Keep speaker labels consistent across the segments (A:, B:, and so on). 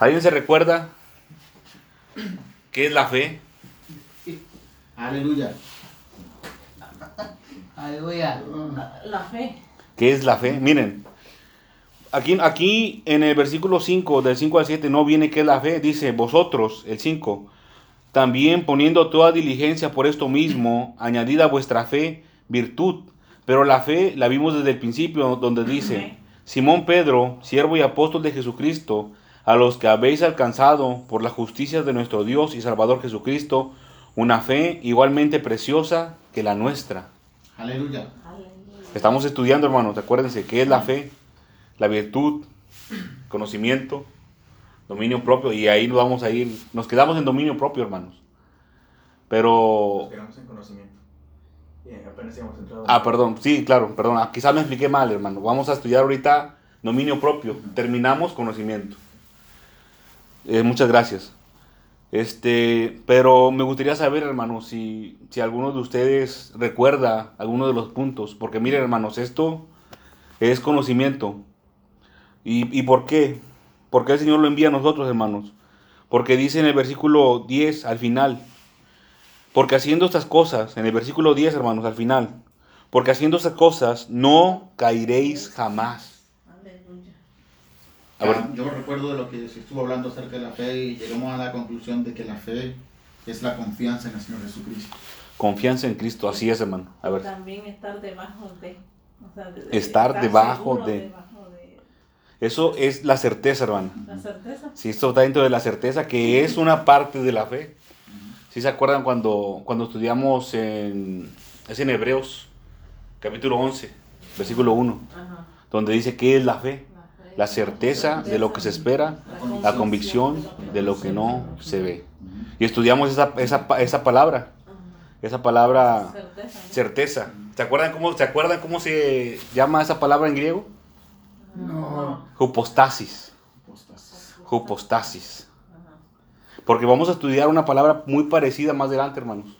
A: ¿Alguien se recuerda qué es la fe?
B: Aleluya.
C: Aleluya.
D: La fe.
A: ¿Qué es la fe? Miren, aquí, aquí en el versículo 5, del 5 al 7, no viene qué es la fe. Dice, vosotros, el 5, también poniendo toda diligencia por esto mismo, añadida a vuestra fe virtud. Pero la fe la vimos desde el principio, donde dice, Simón Pedro, siervo y apóstol de Jesucristo, a los que habéis alcanzado por la justicia de nuestro Dios y Salvador Jesucristo, una fe igualmente preciosa que la nuestra.
B: Aleluya.
A: Estamos estudiando, hermanos, acuérdense, ¿qué es la fe? La virtud, conocimiento, dominio propio, y ahí nos vamos a ir, nos quedamos en dominio propio, hermanos. Pero...
E: Nos quedamos en conocimiento. Bien, apenas hemos entrado.
A: Ah, perdón, sí, claro, perdón, ah, quizás me expliqué mal, hermano. Vamos a estudiar ahorita dominio propio, terminamos conocimiento. Eh, muchas gracias. Este, pero me gustaría saber, hermano, si, si alguno de ustedes recuerda alguno de los puntos. Porque miren, hermanos, esto es conocimiento. ¿Y, ¿Y por qué? ¿Por qué el Señor lo envía a nosotros, hermanos? Porque dice en el versículo 10 al final. Porque haciendo estas cosas, en el versículo 10, hermanos, al final. Porque haciendo estas cosas no caeréis jamás. A ver.
B: Ah, Yo recuerdo de lo que se estuvo hablando acerca de la fe y llegamos a la conclusión de que la fe es la confianza en el Señor Jesucristo.
A: Confianza en Cristo, así es, hermano. A ver.
D: También estar debajo de. o sea, de-
A: Estar debajo
D: seguro
A: de.
D: debajo de
A: Eso es la certeza, hermano.
D: la certeza.
A: Sí, esto está dentro de la certeza, que es una parte de la fe. ¿Sí se acuerdan cuando, cuando estudiamos en, es en Hebreos, capítulo 11, versículo 1,
D: Ajá.
A: donde dice qué es la fe?
D: La
A: certeza de lo que se espera, la convicción de lo que no se ve. Y estudiamos esa, esa, esa palabra, esa palabra
D: Certeza.
A: ¿Se acuerdan cómo, ¿Se acuerdan cómo se llama esa palabra en griego?
D: No.
A: Hypostasis.
D: Ajá.
A: Porque vamos a estudiar una palabra muy parecida más adelante, hermanos.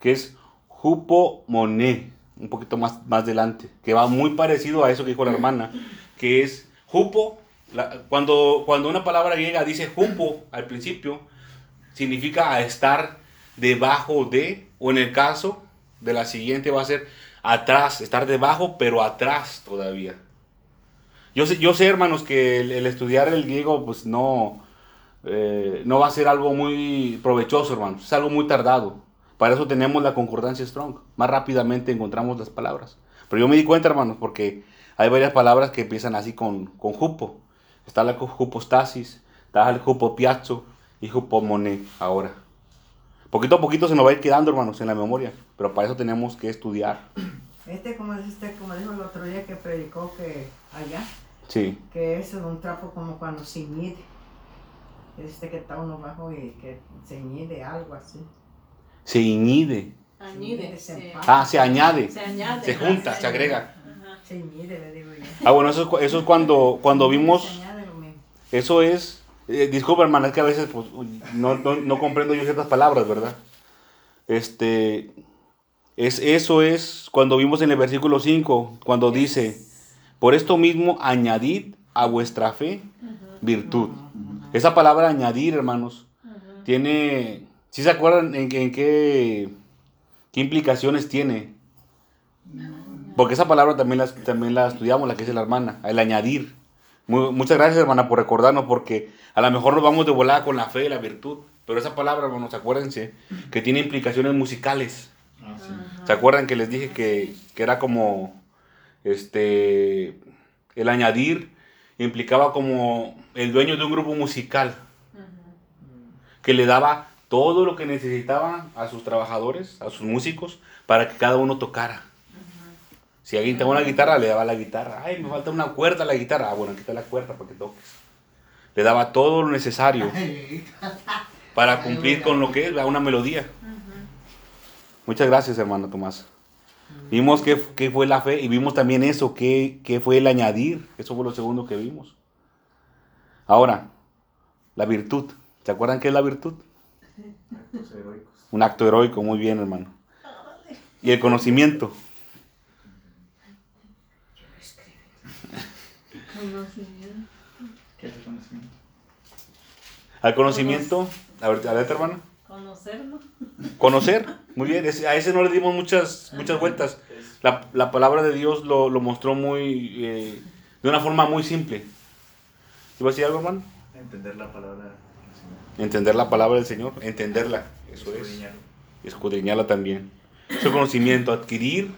A: Que es jupomoné. Un poquito más, más adelante. Que va muy parecido a eso que dijo la hermana. Que es jupo. cuando, cuando una palabra griega dice jupo al principio, significa estar debajo de. O en el caso de la siguiente va a ser atrás. Estar debajo, pero atrás todavía. Yo sé, yo sé hermanos, que el, el estudiar el griego, pues no eh, no va a ser algo muy provechoso, hermanos. Es algo muy tardado. Para eso tenemos la concordancia strong. Más rápidamente encontramos las palabras. Pero yo me di cuenta, hermanos, porque hay varias palabras que empiezan así con, con jupo. Está la jupostasis, está el jupopiazzo y jupomoné ahora. Poquito a poquito se nos va a ir quedando, hermanos, en la memoria. Pero para eso tenemos que estudiar.
C: Este, como usted, como dijo el otro día que predicó que allá,
A: Sí.
C: que es un trapo como cuando se ñide. Este que está uno bajo y que se ñide, algo así.
A: Se iñide.
D: Añide.
C: Se
D: Se.
A: Ah, se añade.
D: se añade.
A: Se junta, se agrega.
C: Le digo yo.
A: Ah, bueno, eso es, eso es cuando, cuando vimos... Eso es, eh, disculpa hermana, es que a veces pues, no, no comprendo yo ciertas palabras, ¿verdad? Este, es, eso es cuando vimos en el versículo 5, cuando dice, por esto mismo añadid a vuestra fe virtud. Esa palabra añadir, hermanos, tiene, ¿sí se acuerdan en, en qué, qué implicaciones tiene? Porque esa palabra también la, también la estudiamos, la que dice la hermana, el añadir. Mu- muchas gracias, hermana, por recordarnos, porque a lo mejor nos vamos de volada con la fe y la virtud. Pero esa palabra, hermanos, acuérdense, que tiene implicaciones musicales.
B: Ah, sí.
A: ¿Se acuerdan que les dije que, que era como, este, el añadir implicaba como el dueño de un grupo musical, que le daba todo lo que necesitaban a sus trabajadores, a sus músicos, para que cada uno tocara. Si alguien tenía una guitarra, le daba la guitarra. Ay, me falta una cuerda a la guitarra. Ah, bueno, está la cuerda para que toques. Le daba todo lo necesario para cumplir con lo que es una melodía. Muchas gracias, hermano Tomás. Vimos qué, qué fue la fe y vimos también eso, qué, qué fue el añadir. Eso fue lo segundo que vimos. Ahora, la virtud. ¿Se acuerdan qué es la virtud?
E: Actos heroicos.
A: Un acto heroico, muy bien, hermano. Y el conocimiento.
B: ¿Qué es el conocimiento?
A: Al conocimiento, a ver, adelante hermana.
D: Conocerlo.
A: Conocer, muy bien, a ese no le dimos muchas, muchas vueltas.
E: Es
A: La, la palabra de Dios lo, lo mostró muy, eh, de una forma muy simple. ¿Iba a decir algo, hermano?
E: entender la palabra del Señor.
A: Entender la palabra del Señor, entenderla, eso es. Escudriñarla también. Ese conocimiento, adquirir.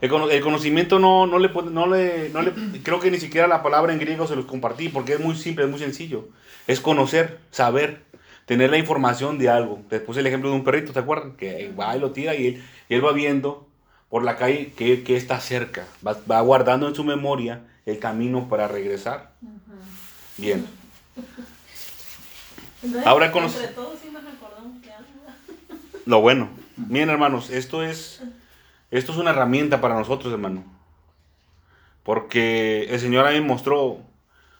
A: El, cono- el conocimiento no, no, le, no, le, no le... Creo que ni siquiera la palabra en griego se los compartí, porque es muy simple, es muy sencillo. Es conocer, saber, tener la información de algo. Te puse el ejemplo de un perrito, ¿te acuerdan? Que va y lo tira y él, y él va viendo por la calle que, que está cerca. Va, va guardando en su memoria el camino para regresar. Bien.
D: Entonces,
A: Ahora conoce-
D: Entre todos sí nos acordamos que algo.
A: Lo bueno. Miren, hermanos, esto es, esto es una herramienta para nosotros, hermano. Porque el Señor a mí mostró,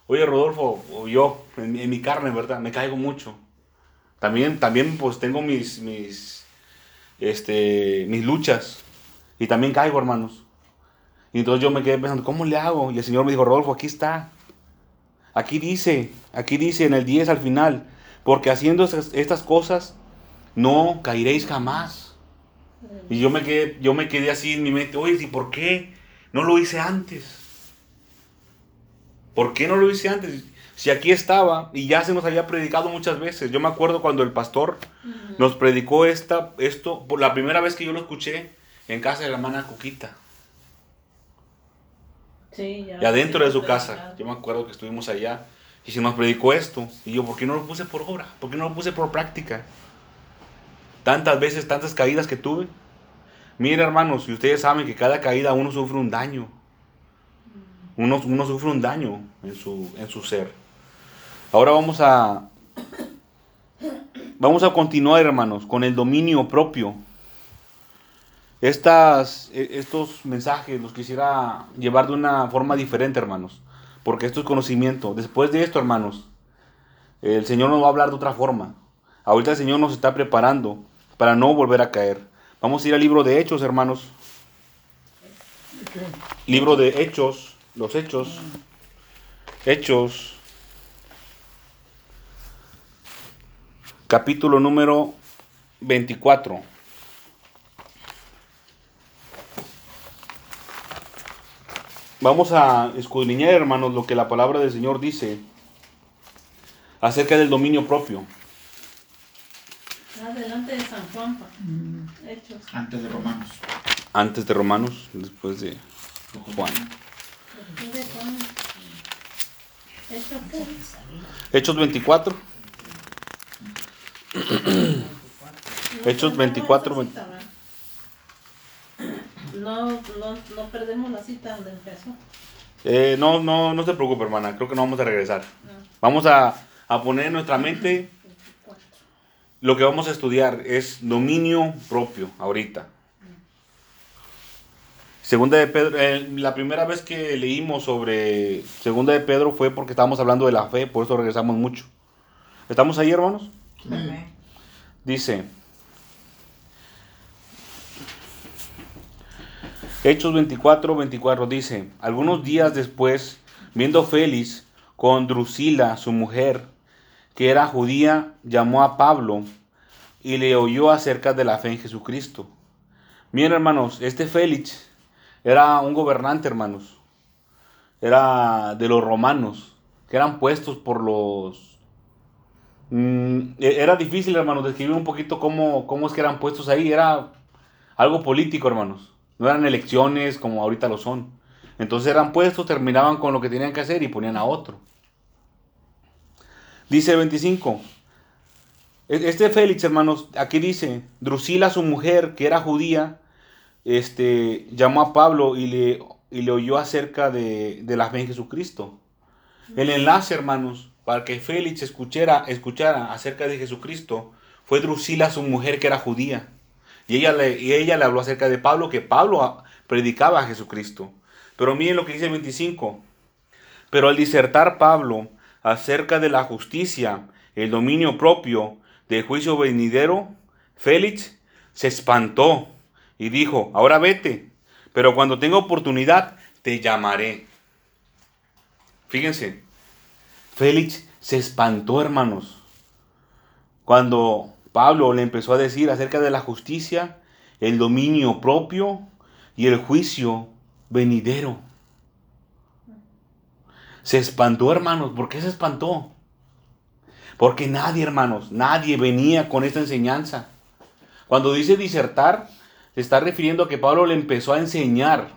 A: oye, Rodolfo, o yo, en, mi- carne, ¿verdad? Me caigo mucho. También, también, pues, tengo mis, mis, este, mis luchas. Y también caigo, hermanos. Y entonces yo me quedé pensando, ¿cómo le hago? Y el Señor me dijo, Rodolfo, aquí está. Aquí dice, aquí dice en el 10 al final, porque haciendo estas cosas, no caeréis jamás. Y yo me quedé, yo me quedé así en mi mente, oye, ¿y por qué no lo hice antes? ¿Por qué no lo hice antes? Si aquí estaba y ya se nos había predicado muchas veces. Yo me acuerdo cuando el pastor nos predicó esta, esto, por la primera vez que yo lo escuché en casa de la hermana Cuquita.
D: Sí, ya.
A: Y adentro de su casa. Yo me acuerdo que estuvimos allá y se nos predicó esto. Y yo, ¿por qué no lo puse por obra? ¿Por qué no lo puse por práctica? Tantas veces, tantas caídas que tuve. Mira, hermanos, y ustedes saben que cada caída uno sufre un daño. Uno, uno sufre un daño en su, en su ser. Ahora vamos a. Vamos a continuar, hermanos, con el dominio propio. Estas, e- estos mensajes los quisiera llevar de una forma diferente, hermanos. Porque esto es conocimiento. Después de esto, hermanos, el Señor nos va a hablar de otra forma. Ahorita el Señor nos está preparando para no volver a caer. Vamos a ir al libro de Hechos, hermanos. Libro de Hechos, los Hechos. Hechos. Capítulo número 24. Vamos a escudriñar, hermanos, lo que la palabra del Señor dice acerca del dominio propio.
D: Adelante de San Juan.
A: Mm.
D: Hechos.
B: Antes de Romanos.
A: Antes de Romanos, después de Juan.
D: Después de Juan. Hechos. ¿qué?
A: Hechos 24.
D: No
A: Hechos
D: perdemos
A: 24,
D: esa cita, ¿verdad? No, no, no perdemos la cita donde empezó.
A: Eh, no, no, no se preocupe, hermana. Creo que no vamos a regresar.
D: No,
A: Vamos a, a poner en nuestra mente
D: 24.
A: Lo que vamos a estudiar es dominio propio ahorita. Segunda de Pedro, eh, la primera vez que leímos sobre Segunda de Pedro fue porque estábamos hablando de la fe, por eso regresamos mucho. ¿Estamos ahí, hermanos? Dice, Hechos 24, 24 dice, algunos días después, viendo Félix con Drusila, su mujer, que era judía, llamó a Pablo y le oyó acerca de la fe en Jesucristo. Miren, hermanos, este Félix era un gobernante, hermanos. Era de los romanos, que eran puestos por los Mm, e- era difícil, hermanos, describir un poquito cómo, cómo es que eran puestos ahí. Era algo político, hermanos. No eran elecciones como ahorita lo son. Entonces eran puestos, terminaban con lo que tenían que hacer y ponían a otro. Dice el 25. E- Este Félix, hermanos, aquí dice, Drusila, su mujer, que era judía, este, llamó a Pablo y le, y le oyó acerca de, de la fe en Jesucristo. El enlace, hermanos, para que Félix escuchara, escuchara acerca de Jesucristo fue Drusila, su mujer, que era judía. Y ella, le, y ella le habló acerca de Pablo, que Pablo predicaba a Jesucristo. Pero miren lo que dice el 25. Pero al disertar Pablo acerca de la justicia, el dominio propio del juicio venidero, Félix se espantó y dijo, ahora vete, pero cuando tenga oportunidad te llamaré. Fíjense, Félix se espantó, hermanos. cuando Pablo le empezó a decir acerca de la justicia, el dominio propio y el juicio venidero. Se espantó, hermanos. ¿Por qué se espantó? Porque nadie, hermanos, nadie venía con esta enseñanza. Cuando dice disertar, se está refiriendo a que Pablo le empezó a enseñar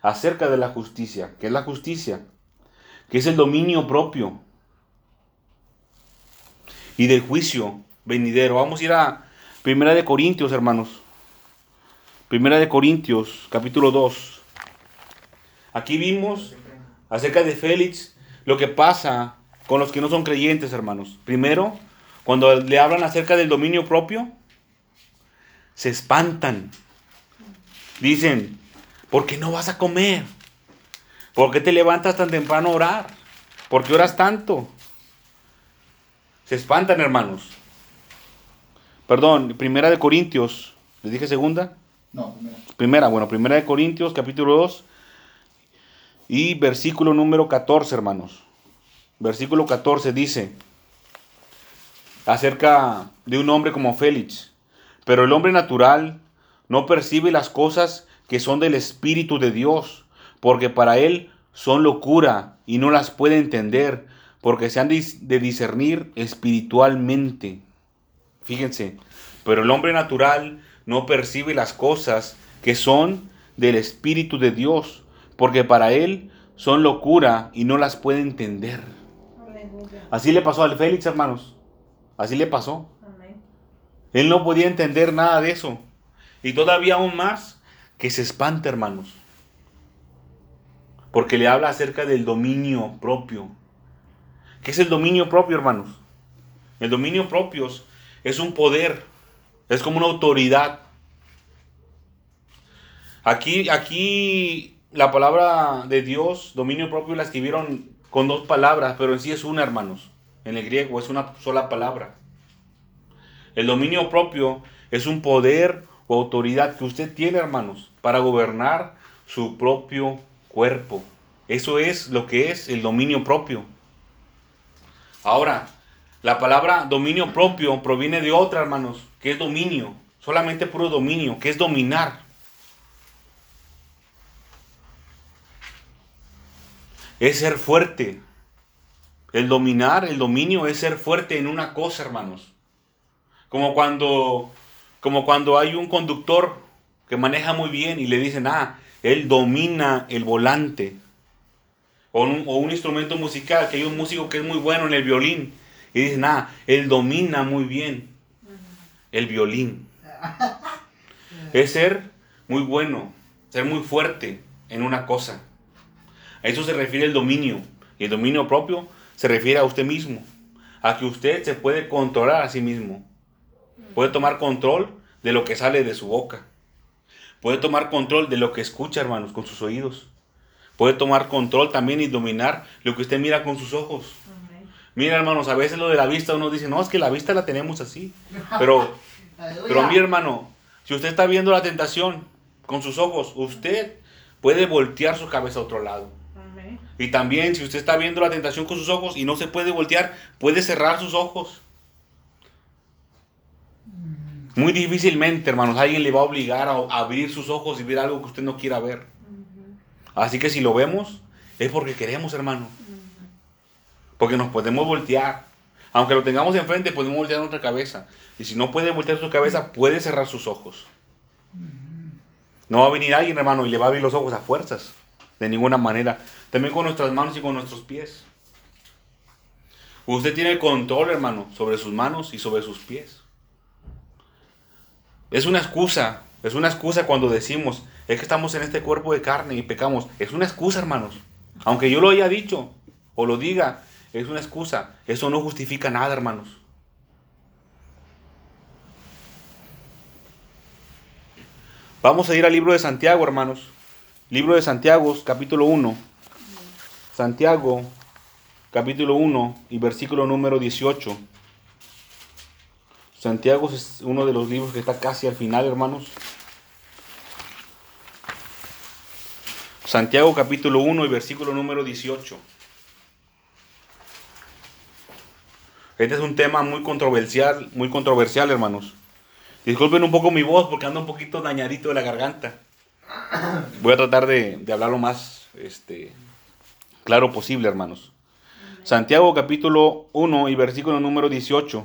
A: acerca de la justicia. ¿Qué es la justicia? Que es el dominio propio. Y del juicio venidero. Vamos a ir a Primera de Corintios, hermanos. Primera de Corintios, capítulo 2. Aquí vimos acerca de Félix lo que pasa con los que no son creyentes, hermanos. Primero, cuando le hablan acerca del dominio propio, se espantan. Dicen, ¿por qué no vas a comer? ¿Por qué te levantas tan temprano a orar? ¿Por qué oras tanto? Se espantan, hermanos. Perdón, primera de Corintios. ¿Les dije segunda?
B: No, primero.
A: Primera, bueno, primera de Corintios, capítulo 2 y versículo número 14, hermanos. Versículo 14 dice acerca de un hombre como Félix. Pero el hombre natural no percibe las cosas que son del Espíritu de Dios, porque para él son locura y no las puede entender, porque se han de discernir espiritualmente. Fíjense, pero el hombre natural no percibe las cosas que son del Espíritu de Dios, porque para él son locura y no las puede entender. Así le pasó al Félix, hermanos. Así le pasó. Él no podía entender nada de eso. Y todavía aún más que se espanta, hermanos. Porque le habla acerca del dominio propio. ¿Qué es el dominio propio, hermanos? El dominio propio es un poder, es como una autoridad. Aquí, aquí la palabra de Dios, dominio propio, la escribieron con dos palabras, pero en sí es una, hermanos. En el griego es una sola palabra. El dominio propio es un poder o autoridad que usted tiene, hermanos, para gobernar su propio cuerpo. Eso es lo que es el dominio propio. Ahora, la palabra dominio propio proviene de otra, hermanos, que es dominio, solamente puro dominio, que es dominar. Es ser fuerte. El dominar, el dominio es ser fuerte en una cosa, hermanos. Como cuando, como cuando hay un conductor que maneja muy bien y le dicen, ah, él domina el volante. O un, o un instrumento musical, que hay un músico que es muy bueno en el violín. Y dicen, ah, él domina muy bien el violín. Es ser muy bueno, ser muy fuerte en una cosa. A eso se refiere el dominio. Y el dominio propio se refiere a usted mismo. A que usted se puede controlar a sí mismo. Puede tomar control de lo que sale de su boca. Puede tomar control de lo que escucha, hermanos, con sus oídos. Puede tomar control también y dominar lo que usted mira con sus ojos. Mira, hermanos, a veces lo de la vista uno dice, no, es que la vista la tenemos así. Pero, pero mi hermano, si usted está viendo la tentación con sus ojos, usted puede voltear su cabeza a otro lado. Y también si usted está viendo la tentación con sus ojos y no se puede voltear, puede cerrar sus ojos. Muy difícilmente, hermanos, alguien le va a obligar a abrir sus ojos y ver algo que usted no quiera ver. Así que si lo vemos, es porque queremos, hermano. Porque nos podemos voltear. Aunque lo tengamos enfrente, podemos voltear nuestra cabeza. Y si no puede voltear su cabeza, puede cerrar sus ojos. No va a venir alguien, hermano, y le va a abrir los ojos a fuerzas. De ninguna manera. También con nuestras manos y con nuestros pies. Usted tiene control, hermano, sobre sus manos y sobre sus pies. Es una excusa. Es una excusa cuando decimos, es que estamos en este cuerpo de carne y pecamos. Es una excusa, hermanos. Aunque yo lo haya dicho o lo diga, es una excusa. Eso no justifica nada, hermanos. Vamos a ir al libro de Santiago, hermanos. Libro de Santiago, capítulo 1. Santiago, capítulo 1 y versículo número 18. Santiago es uno de los libros que está casi al final, hermanos. Santiago capítulo 1 y versículo número 18. Este es un tema muy controversial, muy controversial, hermanos. Disculpen un poco mi voz porque ando un poquito dañadito de la garganta. Voy a tratar de, de hablar lo más este, claro posible, hermanos. Santiago capítulo 1 y versículo número 18.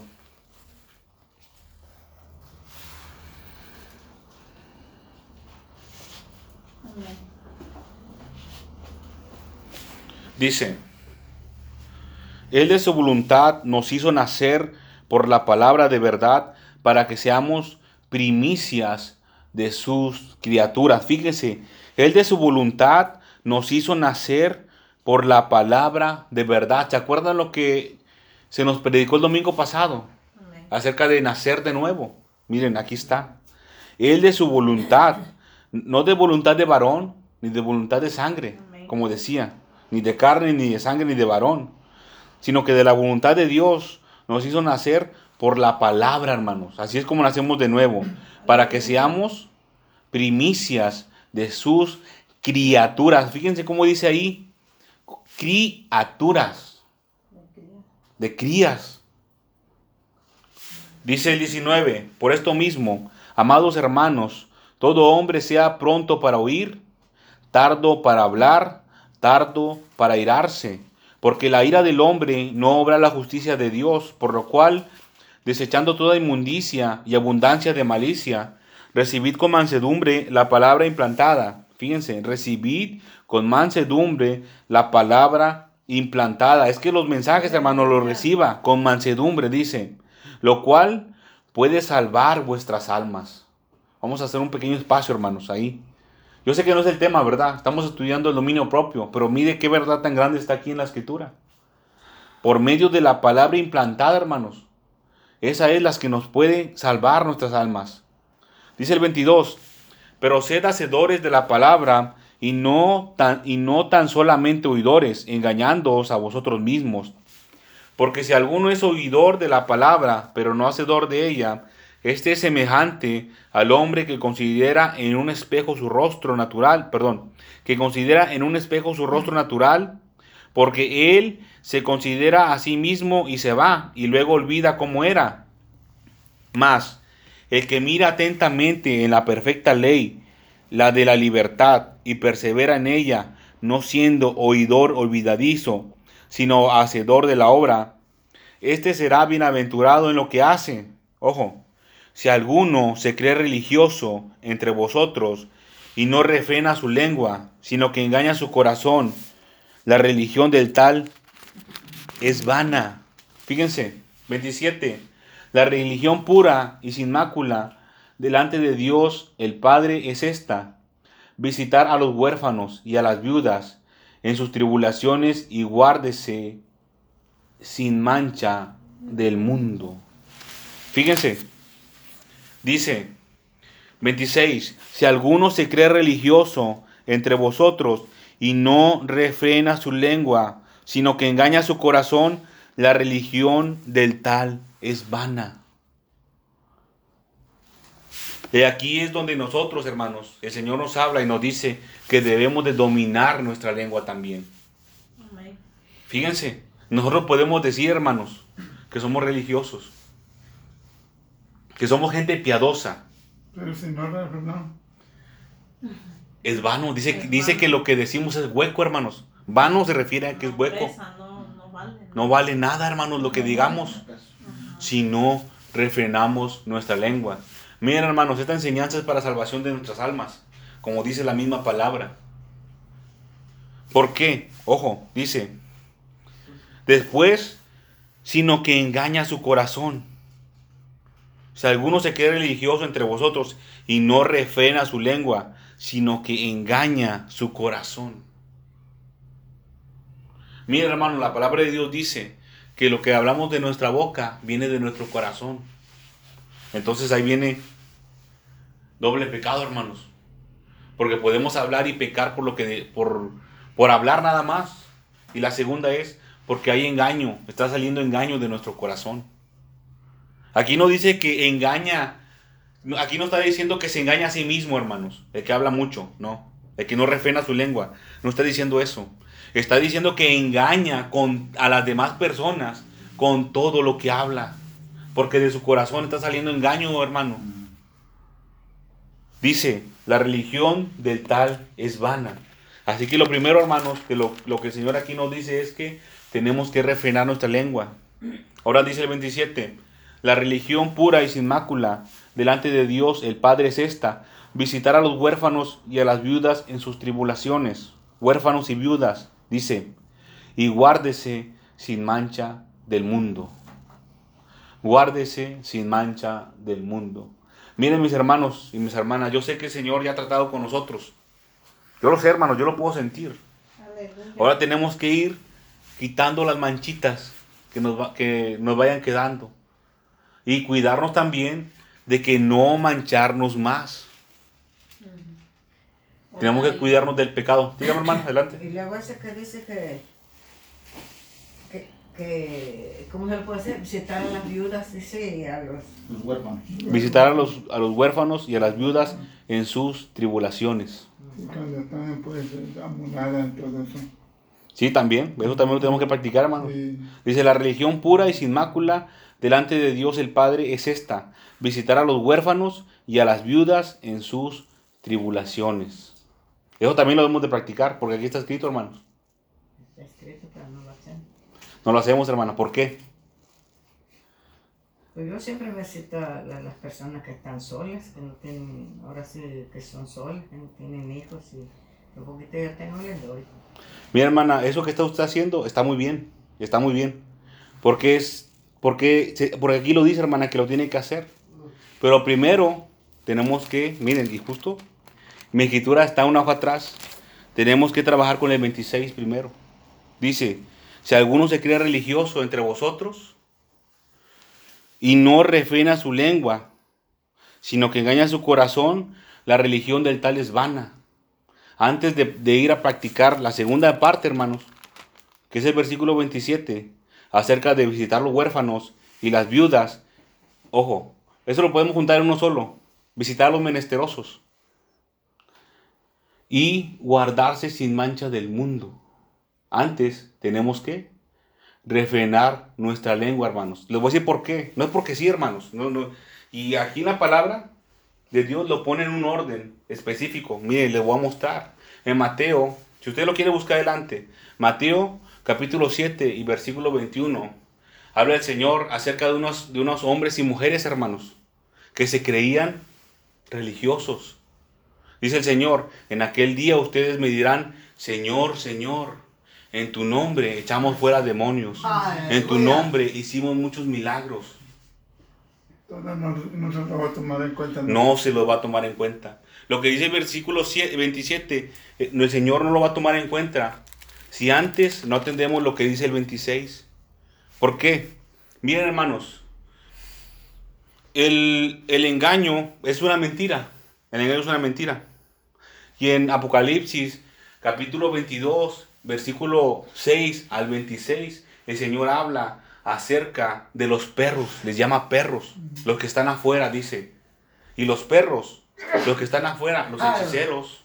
D: Amén.
A: Dice, Él de su voluntad nos hizo nacer por la palabra de verdad para que seamos primicias de sus criaturas. Fíjese, Él de su voluntad nos hizo nacer por la palabra de verdad. ¿Se acuerdan lo que se nos predicó el domingo pasado? Acerca de nacer de nuevo. Miren, aquí está. Él de su voluntad, no de voluntad de varón, ni de voluntad de sangre, como decía, ni de carne, ni de sangre, ni de varón, sino que de la voluntad de Dios nos hizo nacer por la palabra, hermanos. Así es como nacemos de nuevo, para que seamos primicias de sus criaturas. Fíjense cómo dice ahí, criaturas, de crías. Dice el 19, por esto mismo, amados hermanos, todo hombre sea pronto para oír, tardo para hablar, tardo para irarse, porque la ira del hombre no obra la justicia de Dios, por lo cual, desechando toda inmundicia y abundancia de malicia, recibid con mansedumbre la palabra implantada. Fíjense, recibid con mansedumbre la palabra implantada. Es que los mensajes, hermano, los reciba con mansedumbre, dice, lo cual puede salvar vuestras almas. Vamos a hacer un pequeño espacio, hermanos, ahí. Yo sé que no es el tema, ¿verdad? Estamos estudiando el dominio propio, pero mire qué verdad tan grande está aquí en la escritura. Por medio de la palabra implantada, hermanos. Esa es la que nos puede salvar nuestras almas. Dice el 22, pero sed hacedores de la palabra y no tan, y no tan solamente oidores, engañándoos a vosotros mismos. Porque si alguno es oidor de la palabra, pero no hacedor de ella, este es semejante al hombre que considera en un espejo su rostro natural, perdón, que considera en un espejo su rostro natural, porque él se considera a sí mismo y se va, y luego olvida cómo era. Mas, el que mira atentamente en la perfecta ley, la de la libertad, y persevera en ella, no siendo oidor olvidadizo, sino hacedor de la obra, este será bienaventurado en lo que hace. Ojo, si alguno se cree religioso entre vosotros y no refrena su lengua, sino que engaña su corazón, la religión del tal es vana. Fíjense, 27. La religión pura y sin mácula delante de Dios el Padre es esta, visitar a los huérfanos y a las viudas en sus tribulaciones y guárdese sin mancha del mundo. Fíjense, dice 26, si alguno se cree religioso entre vosotros y no refrena su lengua, sino que engaña su corazón, la religión del tal es vana. Y aquí es donde nosotros, hermanos, el Señor nos habla y nos dice que debemos de dominar nuestra lengua también. Fíjense, nosotros podemos decir, hermanos, que somos religiosos, que somos gente piadosa.
F: Pero si no refrenamos.
A: Es vano, dice,
D: Es
A: dice
D: vano.
A: que lo que decimos es hueco, hermanos. Vano se refiere a que es hueco.
D: no, no vale.
A: No vale nada, hermanos, lo que digamos si no refrenamos nuestra lengua. Miren, hermanos, esta enseñanza es para salvación de nuestras almas, como dice la misma palabra. ¿Por qué? Ojo, dice, después, sino que engaña su corazón. Si alguno se cree religioso entre vosotros y no refrena su lengua, sino que engaña su corazón. Mira, hermano, la palabra de Dios dice que lo que hablamos de nuestra boca viene de nuestro corazón. Entonces ahí viene doble pecado, hermanos. Porque podemos hablar y pecar por lo que por, por hablar nada más. Y la segunda es porque hay engaño, está saliendo engaño de nuestro corazón. Aquí no dice que engaña, aquí no está diciendo que se engaña a sí mismo, hermanos, el que habla mucho, no, el que no refrena su lengua, no está diciendo eso. Está diciendo que engaña con, a las demás personas con todo lo que habla. Porque de su corazón está saliendo engaño, hermano. Dice, la religión del tal es vana. Así que lo primero, hermanos, que lo, lo que el Señor aquí nos dice es que tenemos que refrenar nuestra lengua. Ahora dice el 27, la religión pura y sin mácula delante de Dios el Padre es esta, visitar a los huérfanos y a las viudas en sus tribulaciones, huérfanos y viudas, dice, y guárdese sin mancha del mundo. Guárdese sin mancha del mundo. Miren mis hermanos y mis hermanas, yo sé que el Señor ya ha tratado con nosotros. Yo lo sé, hermanos, yo lo puedo sentir. Ahora tenemos que ir quitando las manchitas que nos, va- que nos vayan quedando. Y cuidarnos también de que no mancharnos más. Tenemos que cuidarnos del pecado. Dígame, hermano, adelante.
C: Y luego ese que dice que, que, que ¿cómo se le puede hacer? Visitar a las viudas, dice, y a los...
B: Los huérfanos.
A: Visitar a los, a los huérfanos y a las viudas en sus tribulaciones. Sí, también. Eso también lo tenemos que practicar, hermano. Dice, la religión pura y sin mácula delante de Dios el Padre es esta, visitar a los huérfanos y a las viudas en sus tribulaciones. Eso también lo debemos de practicar, porque aquí está escrito, hermanos.
C: Está escrito, pero no lo hacen.
A: No lo hacemos, hermana. ¿Por qué?
C: Pues yo siempre visito a la- las personas que están solas, que no tienen, ahora sí que son solas, que no tienen hijos y lo poquito que tengo les doy.
A: Mi hermana, eso que está usted haciendo está muy bien, está muy bien. Porque es, porque, porque aquí lo dice, hermana, que lo tiene que hacer. Pero primero tenemos que, miren, y justo, mi escritura está una hoja atrás. Tenemos que trabajar con el 26 primero. Dice, si alguno se cree religioso entre vosotros y no refrena su lengua, sino que engaña su corazón, la religión del tal es vana antes de, de ir a practicar la segunda parte, hermanos, que es el versículo 27, acerca de visitar los huérfanos y las viudas. Ojo, eso lo podemos juntar en uno solo. Visitar a los menesterosos. Y guardarse sin mancha del mundo. Antes tenemos que refrenar nuestra lengua, hermanos. Les voy a decir por qué. No es porque sí, hermanos. No, no. Y aquí en la palabra de Dios lo pone en un orden específico. Mire, les voy a mostrar. En Mateo, si usted lo quiere buscar adelante, Mateo capítulo 7 y versículo 21, habla el Señor acerca de unos, de unos hombres y mujeres, hermanos, que se creían religiosos. Dice el Señor, en aquel día ustedes me dirán, Señor, Señor, en tu nombre echamos fuera demonios, en tu nombre hicimos muchos milagros.
F: no, no se lo va a tomar en cuenta.
A: no se lo va a tomar en cuenta. Lo que dice el versículo 7 27, eh, el Señor no lo va a tomar en cuenta si antes no atendemos lo que dice el 26. ¿Por qué? Miren hermanos, el, el engaño es una mentira. El engaño es una mentira. Y en Apocalipsis capítulo 22, versículo 6 al 26, el Señor habla acerca de los perros, les llama perros, los que están afuera, dice. Y los perros, los que están afuera, los hechiceros,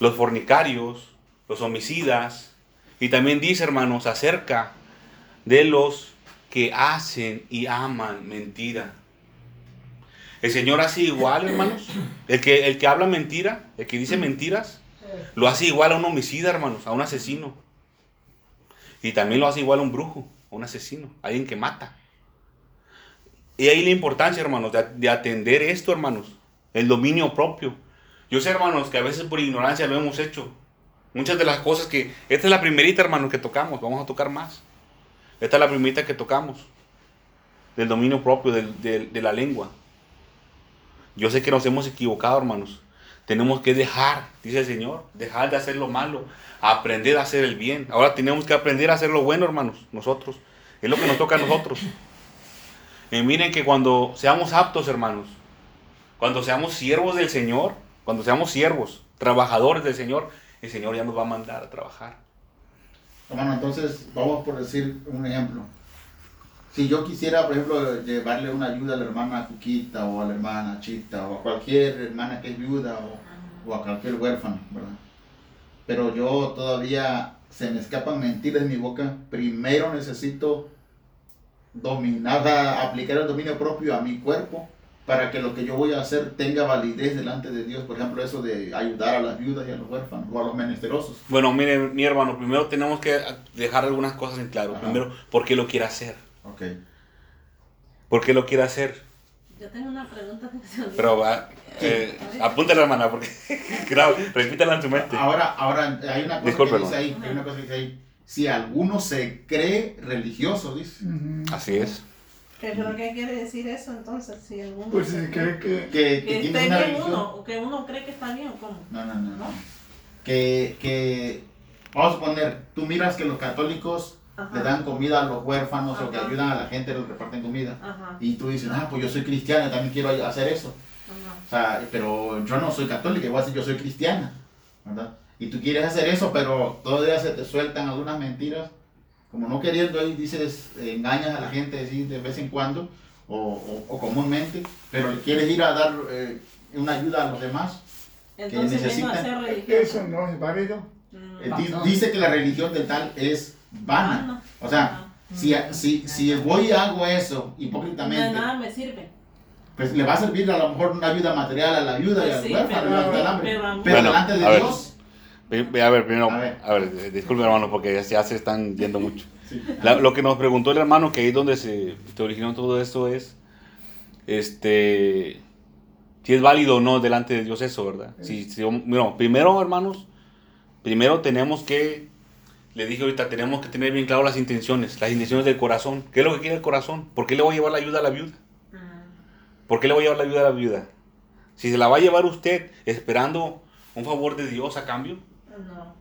A: los fornicarios, los homicidas. Y también dice, hermanos, acerca de los que hacen y aman mentira. El Señor hace igual, hermanos. El que, el que habla mentira, el que dice mentiras, lo hace igual a un homicida, hermanos, a un asesino. Y también lo hace igual a un brujo, a un asesino, a alguien que mata. Y ahí la importancia, hermanos, de, de atender esto, hermanos, el dominio propio. Yo sé, hermanos, que a veces por ignorancia lo hemos hecho. Muchas de las cosas que... Esta es la primerita, hermanos, que tocamos. Vamos a tocar más. Esta es la primerita que tocamos. Del dominio propio, del- de la lengua. Yo sé que nos hemos equivocado, hermanos. Tenemos que dejar, dice el Señor, dejar de hacer lo malo, aprender a hacer el bien. Ahora tenemos que aprender a hacer lo bueno, hermanos, nosotros. Es lo que nos toca a nosotros. Y miren que cuando seamos aptos, hermanos, cuando seamos siervos del Señor, cuando seamos siervos, trabajadores del Señor, el Señor ya nos va a mandar a trabajar.
B: Hermano, entonces vamos por decir un ejemplo. Si yo quisiera, por ejemplo, llevarle una ayuda a la hermana Cuquita o a la hermana Chita o a cualquier hermana que es viuda o, o a cualquier huérfano, ¿verdad? pero yo todavía se me escapan mentiras de mi boca. Primero necesito dominar, aplicar el dominio propio a mi cuerpo para que lo que yo voy a hacer tenga validez delante de Dios. Por ejemplo, eso de ayudar a las viudas y a los huérfanos o a los menesterosos.
A: Bueno, mire, mi hermano, primero tenemos que dejar algunas cosas en claro.
B: Ajá.
A: Primero, ¿por qué lo quiere hacer?
B: Ok.
A: ¿Por qué lo quiere hacer?
D: Yo tengo una pregunta que se olvidó.
A: Pero va, eh, apúntale, hermana, porque repítela en tu mente.
B: Ahora, ahora hay una cosa que dice ahí, hay una cosa que dice ahí. Si alguno se cree religioso, dice.
A: Así es.
D: ¿Qué es lo que quiere decir eso entonces? Si alguno
F: Pues
D: se
F: si cree que...
B: Que, que
D: esté bien
B: religión.
D: uno, o que uno cree que está bien o cómo.
B: No, no, no, no. Que, que, vamos a poner, tú miras que los católicos
D: Ajá.
B: le dan comida a los huérfanos o que
D: Ajá.
B: ayudan a la gente, les reparten comida.
D: Ajá.
B: Y tú dices, ah, pues yo soy cristiana, también quiero hacer eso.
D: Ajá.
B: O sea, pero yo no soy católica, igual si yo soy cristiana, ¿verdad? Y tú quieres hacer eso, pero todavía se te sueltan algunas mentiras, como no queriendo ahí dices, eh, engañas a la gente así de vez en cuando, o, o- o comúnmente, pero le quieres ir a dar eh, una ayuda a los demás.
D: Entonces a
B: necesitan-
D: ser religioso.
F: Eso no es válido.
D: Mm,
B: Eh, di- dice que la religión del tal es vana. O sea, si, si, si voy y hago eso
D: de
B: hipócritamente,
D: nada me sirve.
B: pues le va a servir a lo mejor una ayuda material a la viuda y
D: Pues
B: al
D: sí,
B: huérfano
D: pero-
B: y al del hambre.
D: pero
B: Pero
A: Bueno,
B: delante de
A: a ver.
B: Dios,
A: A ver, primero,
B: A ver.
A: a ver, eh, disculpe hermano, porque ya, ya se están yendo mucho.
B: Sí.
A: La- lo que nos preguntó el hermano, que ahí es donde se, se originó todo esto, es, este, si es válido o no delante de Dios eso, ¿verdad? Si, si, bueno, primero, hermanos, primero tenemos que, le dije ahorita, tenemos que tener bien claro las intenciones, las intenciones del corazón. ¿Qué es lo que quiere el corazón? ¿Por qué le voy a llevar la ayuda a la viuda?
D: Mm,
A: ¿Por qué le voy a llevar la ayuda a la viuda? Si se la va a llevar usted esperando un favor de Dios a cambio,
D: No.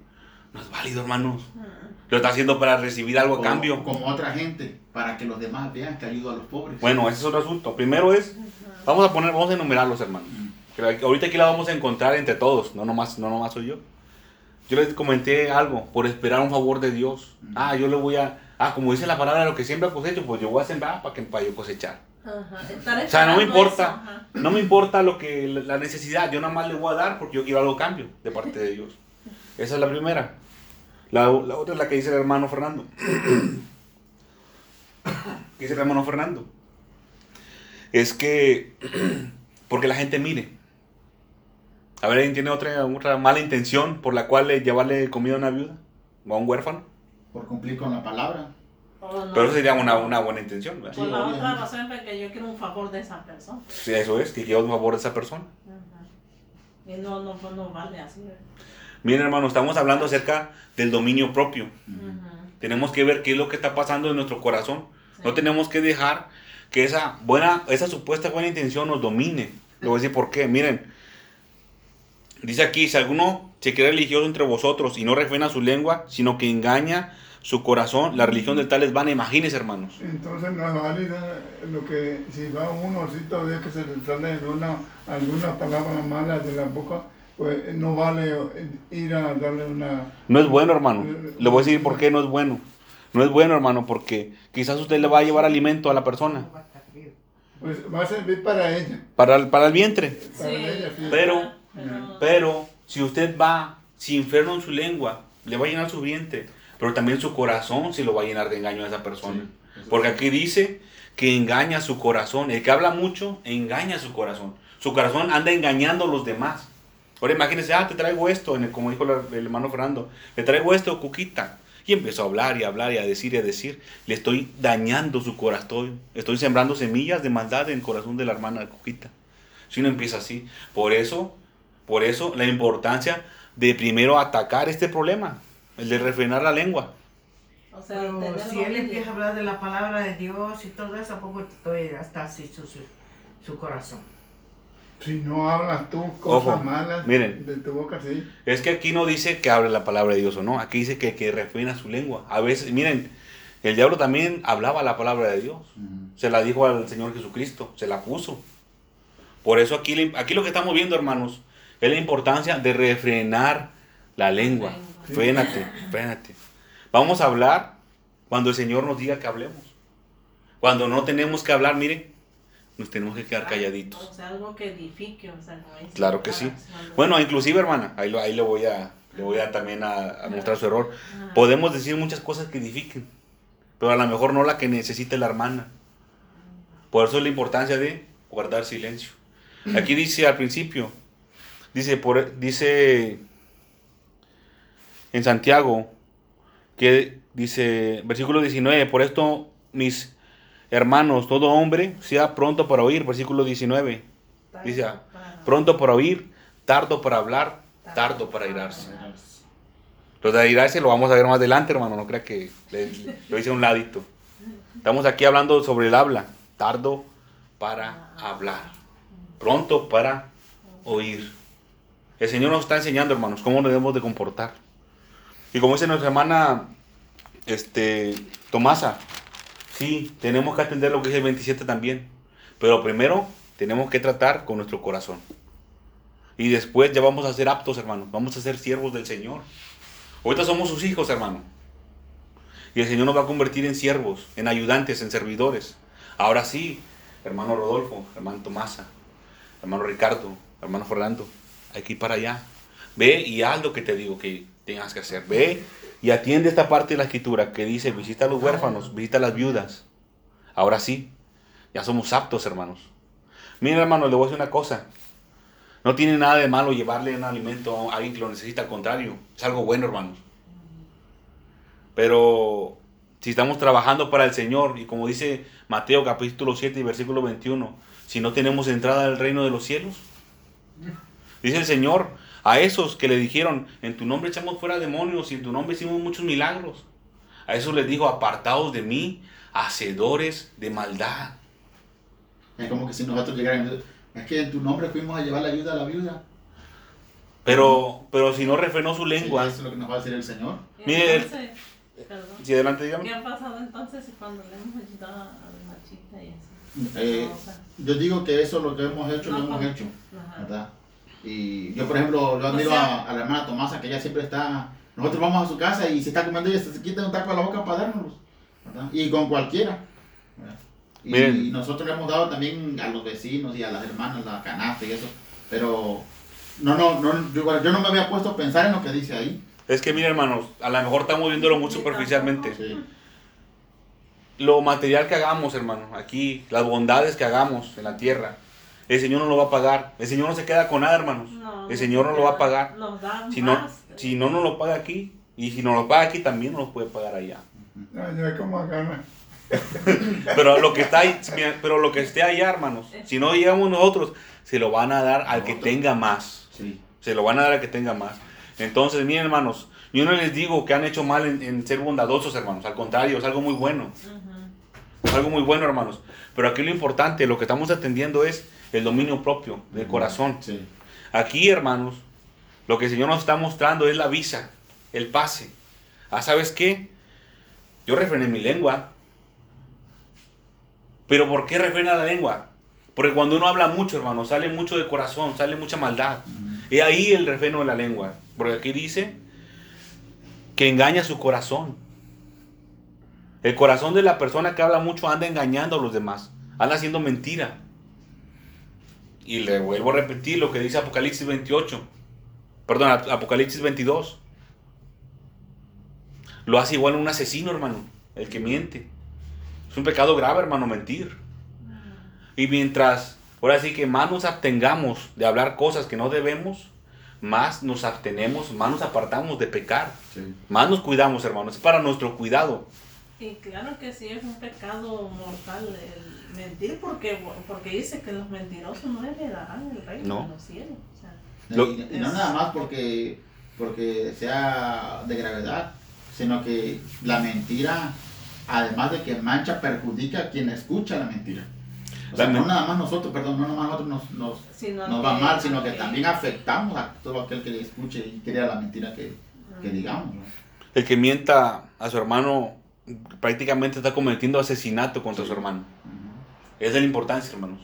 A: no es válido, hermanos.
D: Mm.
A: Lo está haciendo para recibir algo a cambio.
B: como otra gente, para que los demás vean que ayudo a los pobres.
A: Bueno, ese es otro asunto. Primero es, vamos a poner, vamos a enumerarlos, hermanos. Ahorita aquí la vamos a encontrar entre todos, no nomás, no nomás soy yo. Yo les comenté algo, por esperar un favor de Dios. Ah, yo le voy a, ah, como dice la palabra, lo que siembra cosecho, pues yo voy a sembrar para que para yo cosechar. O sea, no me importa,
D: eso,
A: no me importa lo que la necesidad, yo nada más le voy a dar porque yo quiero algo cambio de parte de Dios. Esa es la primera. La, la otra es la que dice el hermano Fernando. ¿Qué dice el hermano Fernando? Es que porque la gente mire. A ver, ¿alguien tiene otra, otra mala intención por la cual le- llevarle comida a una viuda o a un huérfano?
B: Por cumplir con la palabra.
D: O no.
A: Pero eso sería una, una buena intención. ¿verdad?
D: Por la otra razón es que yo quiero un favor de esa persona.
A: Sí, eso es, que quiero un favor de esa persona.
D: Ajá. Y no, no, no vale así. ¿verdad?
A: Miren, hermano, estamos hablando acerca del dominio propio.
D: Ajá.
A: Tenemos que ver qué es lo que está pasando en nuestro corazón.
D: Sí.
A: No tenemos que dejar que esa buena, esa supuesta buena intención nos domine. Le voy a decir por qué. Miren, dice aquí, si alguno se cree religioso entre vosotros y no refrena su lengua, sino que engaña su corazón, la religión del tal es vana. Imagínense, hermanos.
F: Entonces no es válida lo que si va uno así todavía que se le sale alguna, alguna palabra mala de la boca, pues no vale ir a darle una...
A: No es bueno, hermano. Le voy a decir por qué no es bueno. No es bueno, hermano, porque quizás usted le va a llevar alimento a la persona.
F: Pues va a servir para ella.
A: Para el, para el vientre.
F: Para
D: Sí.
F: ella, sí.
A: Pero-
D: Pero-
A: Pero si usted va sin freno en su lengua, le va a llenar su vientre, pero también su corazón se lo va a llenar de engaño a esa persona.
B: Sí,
A: Porque aquí dice que engaña su corazón. El que habla mucho, engaña su corazón. Su corazón anda engañando a los demás. Ahora imagínense, ah, te traigo esto, en el- como dijo el hermano Fernando, le traigo esto, Cuquita. Y empezó a hablar y a hablar y a decir y a decir. Le estoy dañando su corazón. Estoy sembrando semillas de maldad en el corazón de la hermana Cuquita. Si uno empieza así. Por eso, por eso la importancia de primero atacar este problema, el de refrenar la lengua.
D: O sea,
C: Pero
D: tener
C: si él empieza a hablar de la palabra de Dios y todo eso, ¿a poco estoy hasta así su, su, su corazón?
F: Si no hablas tú cosas
A: Ojo,
F: malas
A: miren.
F: de tu boca, sí.
A: Es que aquí no dice que hable la palabra de Dios o no, aquí dice que, que refrena su lengua. A veces, miren, el diablo también hablaba la palabra de Dios. Se la dijo al Señor Jesucristo, se la puso. Por eso aquí, aquí lo que estamos viendo, hermanos, es la importancia de refrenar la lengua.
D: Sí.
A: Frénate, frénate. Vamos a hablar cuando el Señor nos diga que hablemos. Cuando no tenemos que hablar, miren, nos tenemos que quedar calladitos.
D: O sea, algo que edifique, o sea, como dice.
A: Claro que sí.
D: Ah,
A: Bueno, inclusive, hermana, ahí, lo, ahí le voy a le voy a también a, a mostrar su error.
D: Ajá.
A: Podemos decir muchas cosas que edifiquen, pero a lo mejor no la que necesita la hermana. Por eso es la importancia de guardar silencio. Aquí dice al principio, dice, por, dice en Santiago, que dice, versículo 19, por esto mis hermanos, todo hombre sea pronto para oír, versículo 19, dice, ah, pronto para oír, tardo para hablar, tardo para irarse. Lo de airarse lo vamos a ver más adelante, hermano. No crea que le- lo hice a un ladito. Estamos aquí hablando sobre el habla. Tardo para hablar. Pronto para oír. El Señor nos está enseñando, hermanos, cómo nos debemos de comportar. Y como dice nuestra hermana este, Tomasa, sí, tenemos que atender lo que dice el 27 también. Pero primero tenemos que tratar con nuestro corazón. Y después ya vamos a ser aptos, hermanos. Vamos a ser siervos del Señor. Ahorita somos sus hijos, hermano. Y el Señor nos va a convertir en siervos, en ayudantes, en servidores. Ahora sí, hermano Rodolfo, hermano Tomasa, hermano Ricardo, hermano Fernando, hay que ir para allá. Ve y haz lo que te digo que tengas que hacer. Ve y atiende esta parte de la escritura que dice, visita a los huérfanos, visita a las viudas. Ahora sí, ya somos aptos, hermanos. Miren, hermano, le voy a decir una cosa. No tiene nada de malo llevarle un alimento a alguien que lo necesita, al contrario. Es algo bueno, hermanos. Pero si estamos trabajando para el Señor, y como dice Mateo capítulo 7 y versículo 21, si no tenemos entrada al reino de los cielos, dice el Señor a esos que le dijeron, en tu nombre echamos fuera demonios y en tu nombre hicimos muchos milagros. A esos les dijo, apartados de mí, hacedores de maldad.
B: Es como que si nosotros llegáramos, es que en tu nombre fuimos a llevar la ayuda a la viuda.
A: Pero, pero si no refrenó su lengua,
B: Sí, eso es lo que nos va a decir el Señor.
A: Mire,
D: entonces, perdón,
A: si adelante dígame.
D: ¿qué ha pasado entonces cuando le hemos ayudado a la chica y así?
B: Eh, yo digo que eso lo que hemos hecho, lo
D: No,
B: hemos
D: como-
B: hecho.
D: ajá.
B: ¿verdad? Y yo, por ejemplo, yo admiro
D: O sea-
B: a, a la hermana Tomasa, que ella siempre está. Nosotros vamos a su casa y se está comiendo y se quita un taco a la boca para dárnoslos. ¿verdad? Y con cualquiera. Y,
A: Miren.
B: y nosotros le hemos dado también a los vecinos y a las hermanas la canasta y eso. Pero no, no, no, yo, yo no me había puesto a pensar en lo que dice ahí.
A: Es que mira hermanos, a lo mejor estamos viéndolo muy superficialmente.
B: Sí.
A: Lo material que hagamos, hermano, aquí, las bondades que hagamos en la tierra, el Señor no lo va a pagar. El Señor no se queda con nada, hermanos.
D: No,
A: el Señor no lo va a pagar.
D: Nos
A: Si no,
D: más.
A: si no nos lo paga aquí, y si nos lo paga aquí, también nos lo puede pagar allá.
F: Ya, ya como acá.
A: Pero lo que está ahí, pero lo que esté allá, hermanos, si no llegamos nosotros, se lo van a dar al que tenga más.
B: Sí.
A: Se lo van a dar al que tenga más. Entonces, miren, hermanos, yo no les digo que han hecho mal en, en ser bondadosos, hermanos. Al contrario, es algo muy bueno. Es algo muy bueno, hermanos. Pero aquí lo importante, lo que estamos atendiendo es el dominio propio del corazón.
B: Sí.
A: Aquí, hermanos, lo que el Señor nos está mostrando es la visa, el pase. Ah, ¿sabes qué? Yo refrené mi lengua. Pero ¿por qué refrena la lengua? Porque cuando uno habla mucho, hermano, sale mucho de corazón, sale mucha maldad. Y ahí el refreno de la lengua. Porque aquí dice que engaña su corazón. El corazón de la persona que habla mucho anda engañando a los demás. Anda haciendo mentira. Y le vuelvo a repetir lo que dice Apocalipsis 28. Perdón, Ap- Apocalipsis 22. Lo hace igual un asesino, hermano. El que miente. Es un pecado grave, hermano, mentir. Y mientras, ahora sí que más nos abstengamos de hablar cosas que no debemos, más nos abstenemos, más nos apartamos de pecar.
B: Sí.
A: Más nos cuidamos, hermanos. Es para nuestro cuidado.
D: Y claro que sí es un pecado mortal el mentir porque, porque dice que los mentirosos no heredarán el reino
A: No.
D: de los cielos. O sea,
A: Lo-
B: y, y no nada más porque, porque sea de gravedad, sino que la mentira, además de que mancha, perjudica a quien escucha la mentira. O sea, no nada más nosotros, perdón, no nada más nosotros nos, nos,
D: sino
B: nos va
D: que-
B: mal, sino que
D: que-
B: también afectamos a todo aquel que escuche y crea la mentira que, que digamos. ¿no?
A: El que mienta a su hermano prácticamente está cometiendo asesinato contra su hermano. Es la importancia, hermanos.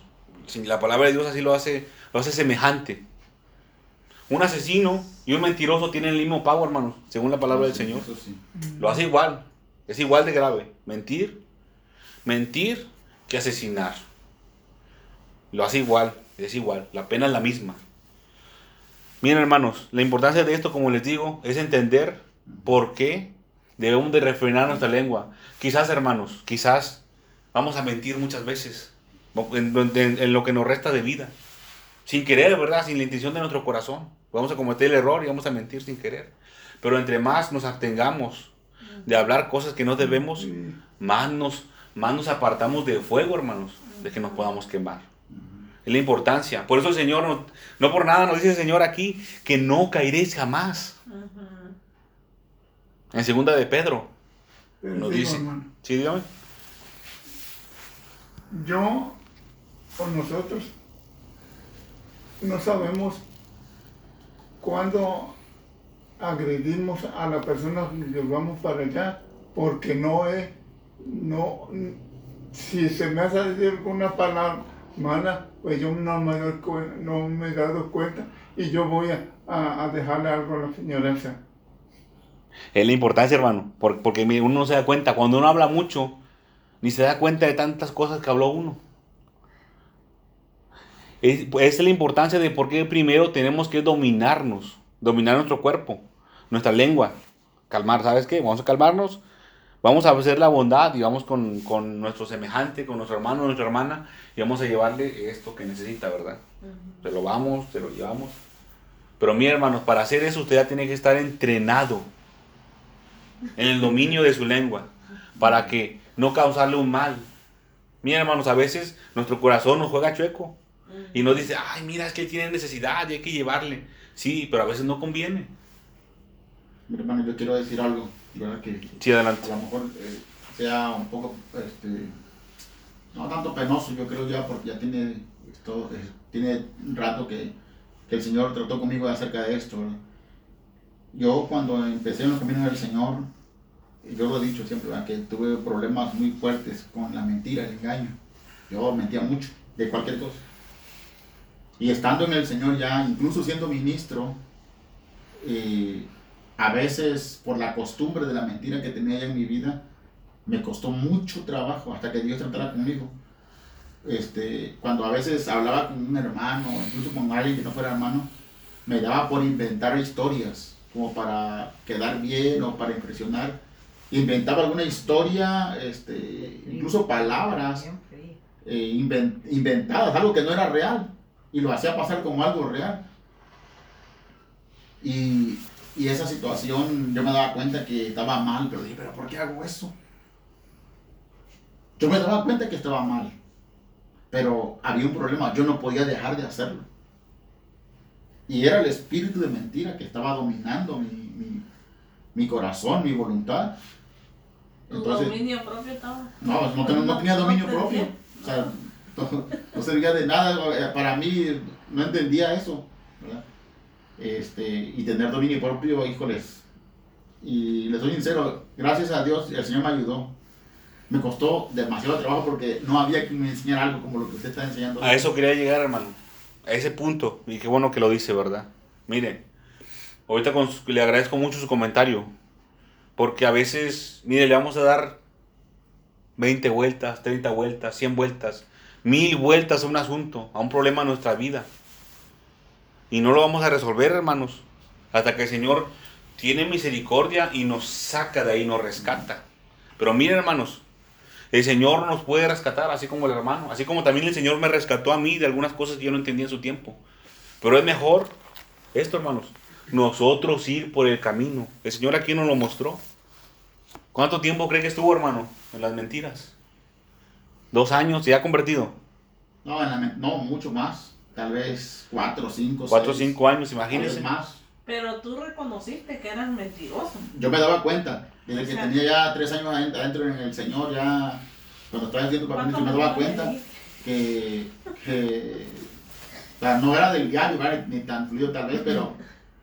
A: La palabra de Dios así lo hace, lo hace semejante. Un asesino y un mentiroso tienen el mismo pago, hermanos, según la palabra del Señor.
B: sí.
A: Lo hace igual. Es igual de grave. Mentir, mentir que asesinar. Lo hace igual, es igual. La pena es la misma. Miren hermanos, la importancia de esto, como les digo, es entender por qué debemos de refrenar nuestra lengua. Quizás hermanos, quizás vamos a mentir muchas veces en, lo que nos resta de vida. Sin querer, ¿verdad? Sin la intención de nuestro corazón. Vamos a cometer el error y vamos a mentir sin querer. Pero entre más nos abstengamos de hablar cosas que no debemos, más nos, más nos apartamos del fuego, hermanos, de que nos podamos quemar. Es la importancia. Por eso el Señor, no, no por nada nos dice el Señor aquí que no caeréis jamás.
D: Ujú.
A: En segunda de Pedro
F: Pero
A: nos
F: digo,
A: dice.
F: hermano,
A: Sí, dígame.
F: yo o nosotros no sabemos cuándo agredimos a la persona que vamos para allá, porque no es, no, si se me hace decir alguna palabra mala, pues yo no me, doy cuen- no me he dado cuenta y yo voy a, a- a dejarle algo a la señora esa.
A: Es la importancia, hermano. por- Porque uno no se da cuenta. Cuando uno habla mucho, ni se da cuenta de tantas cosas que habló uno. Es, es la importancia de por qué primero tenemos que dominarnos. Dominar nuestro cuerpo, nuestra lengua. Calmar, ¿sabes qué? Vamos a calmarnos. Vamos a hacer la bondad y vamos con, con nuestro semejante, con nuestro hermano, nuestra hermana, y vamos a llevarle esto que necesita, ¿verdad? Se lo vamos, se lo llevamos. Pero mi hermanos, para hacer eso usted ya tiene que estar entrenado en el dominio de su lengua para que no causarle un mal. Mira hermanos, a veces nuestro corazón nos juega chueco y nos dice, ay, mira, es que tiene necesidad y hay que llevarle. Sí, pero a veces no conviene.
B: Mi hermano, yo quiero decir algo, ¿verdad? Que
A: Sí, adelante.
B: a lo mejor eh, sea un poco, este, no tanto penoso, yo creo ya, porque ya tiene, esto, eh, tiene un rato que, que el Señor trató conmigo acerca de esto. ¿verdad? Yo cuando empecé en los caminos del Señor, yo lo he dicho siempre, que tuve problemas muy fuertes con la mentira, el engaño. Yo mentía mucho, de cualquier cosa. Y estando en el Señor ya, incluso siendo ministro, eh, a veces por la costumbre de la mentira que tenía ya en mi vida, me costó mucho trabajo hasta que Dios tratara conmigo. Este, cuando a veces hablaba con un hermano, incluso con alguien que no fuera hermano, me daba por inventar historias, como para quedar bien o para impresionar. Inventaba alguna historia, este, incluso palabras eh, inven- inventadas, algo que no era real, y lo hacía pasar como algo real. Y, y esa situación yo me daba cuenta que estaba mal, pero dije, pero ¿por qué hago eso? Yo me daba cuenta que estaba mal, pero había un problema, yo no podía dejar de hacerlo. Y era el espíritu de mentira que estaba dominando mi, mi, mi corazón, mi voluntad.
D: Tu
B: Entonces,
D: dominio propio estaba.
B: no, no, ten- no tenía dominio propio. O sea, no, no servía de nada. eh, Para mí no entendía eso. ¿verdad? Este, y tener dominio propio, híjoles. Y les soy sincero, gracias a Dios el Señor me ayudó. Me costó demasiado trabajo porque no había que me enseñar algo como lo que usted está enseñando.
A: A eso quería llegar, hermano. A ese punto. Y qué bueno que lo dice, ¿verdad? Mire, ahorita con le agradezco mucho su comentario. Porque a veces, mire, le vamos a dar 20 vueltas, 30 vueltas, 100 vueltas, mil vueltas a un asunto, a un problema en nuestra vida. Y no lo vamos a resolver, hermanos. Hasta que el Señor tiene misericordia y nos saca de ahí, nos rescata. Pero miren, hermanos, el Señor nos puede rescatar, así como el hermano, así como también el Señor me rescató a mí de algunas cosas que yo no entendía en su tiempo. Pero es mejor esto, hermanos, nosotros ir por el camino. El Señor aquí nos lo mostró. ¿Cuánto tiempo cree que estuvo, hermano, en las mentiras? Dos años, se ha convertido.
B: No, en la men- no, mucho más. Tal vez cuatro, cinco,
A: Cuatro o
B: seis,
A: cinco años, imagínense.
B: más.
D: Pero tú reconociste que eras mentiroso.
B: yo me daba cuenta, que
D: O sea,
B: tenía ya tres años adent- adentro en el Señor, ya cuando estaba haciendo papel,
D: ¿Cuántos
B: me daba cuenta que, que o sea, no era del diario, ni tan fluido tal vez, pero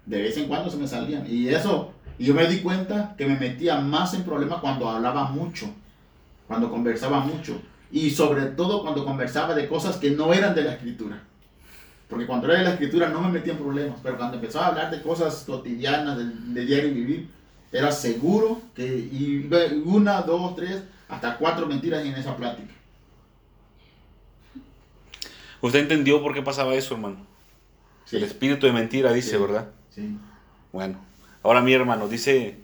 B: de vez en cuando se me salían. Y eso, y yo me di cuenta que me metía más en problemas cuando hablaba mucho, cuando conversaba mucho, y sobre todo cuando conversaba de cosas que no eran de la escritura. Porque cuando era de la escritura no me metía en problemas, pero cuando empezaba a hablar de cosas cotidianas, de, de diario vivir, era seguro que una, dos, tres, hasta cuatro mentiras en esa plática.
A: ¿Usted entendió por qué pasaba eso, hermano?
B: Sí.
A: El espíritu de mentira dice,
B: Sí.
A: ¿verdad?
B: Sí.
A: Bueno, ahora mi hermano, dice,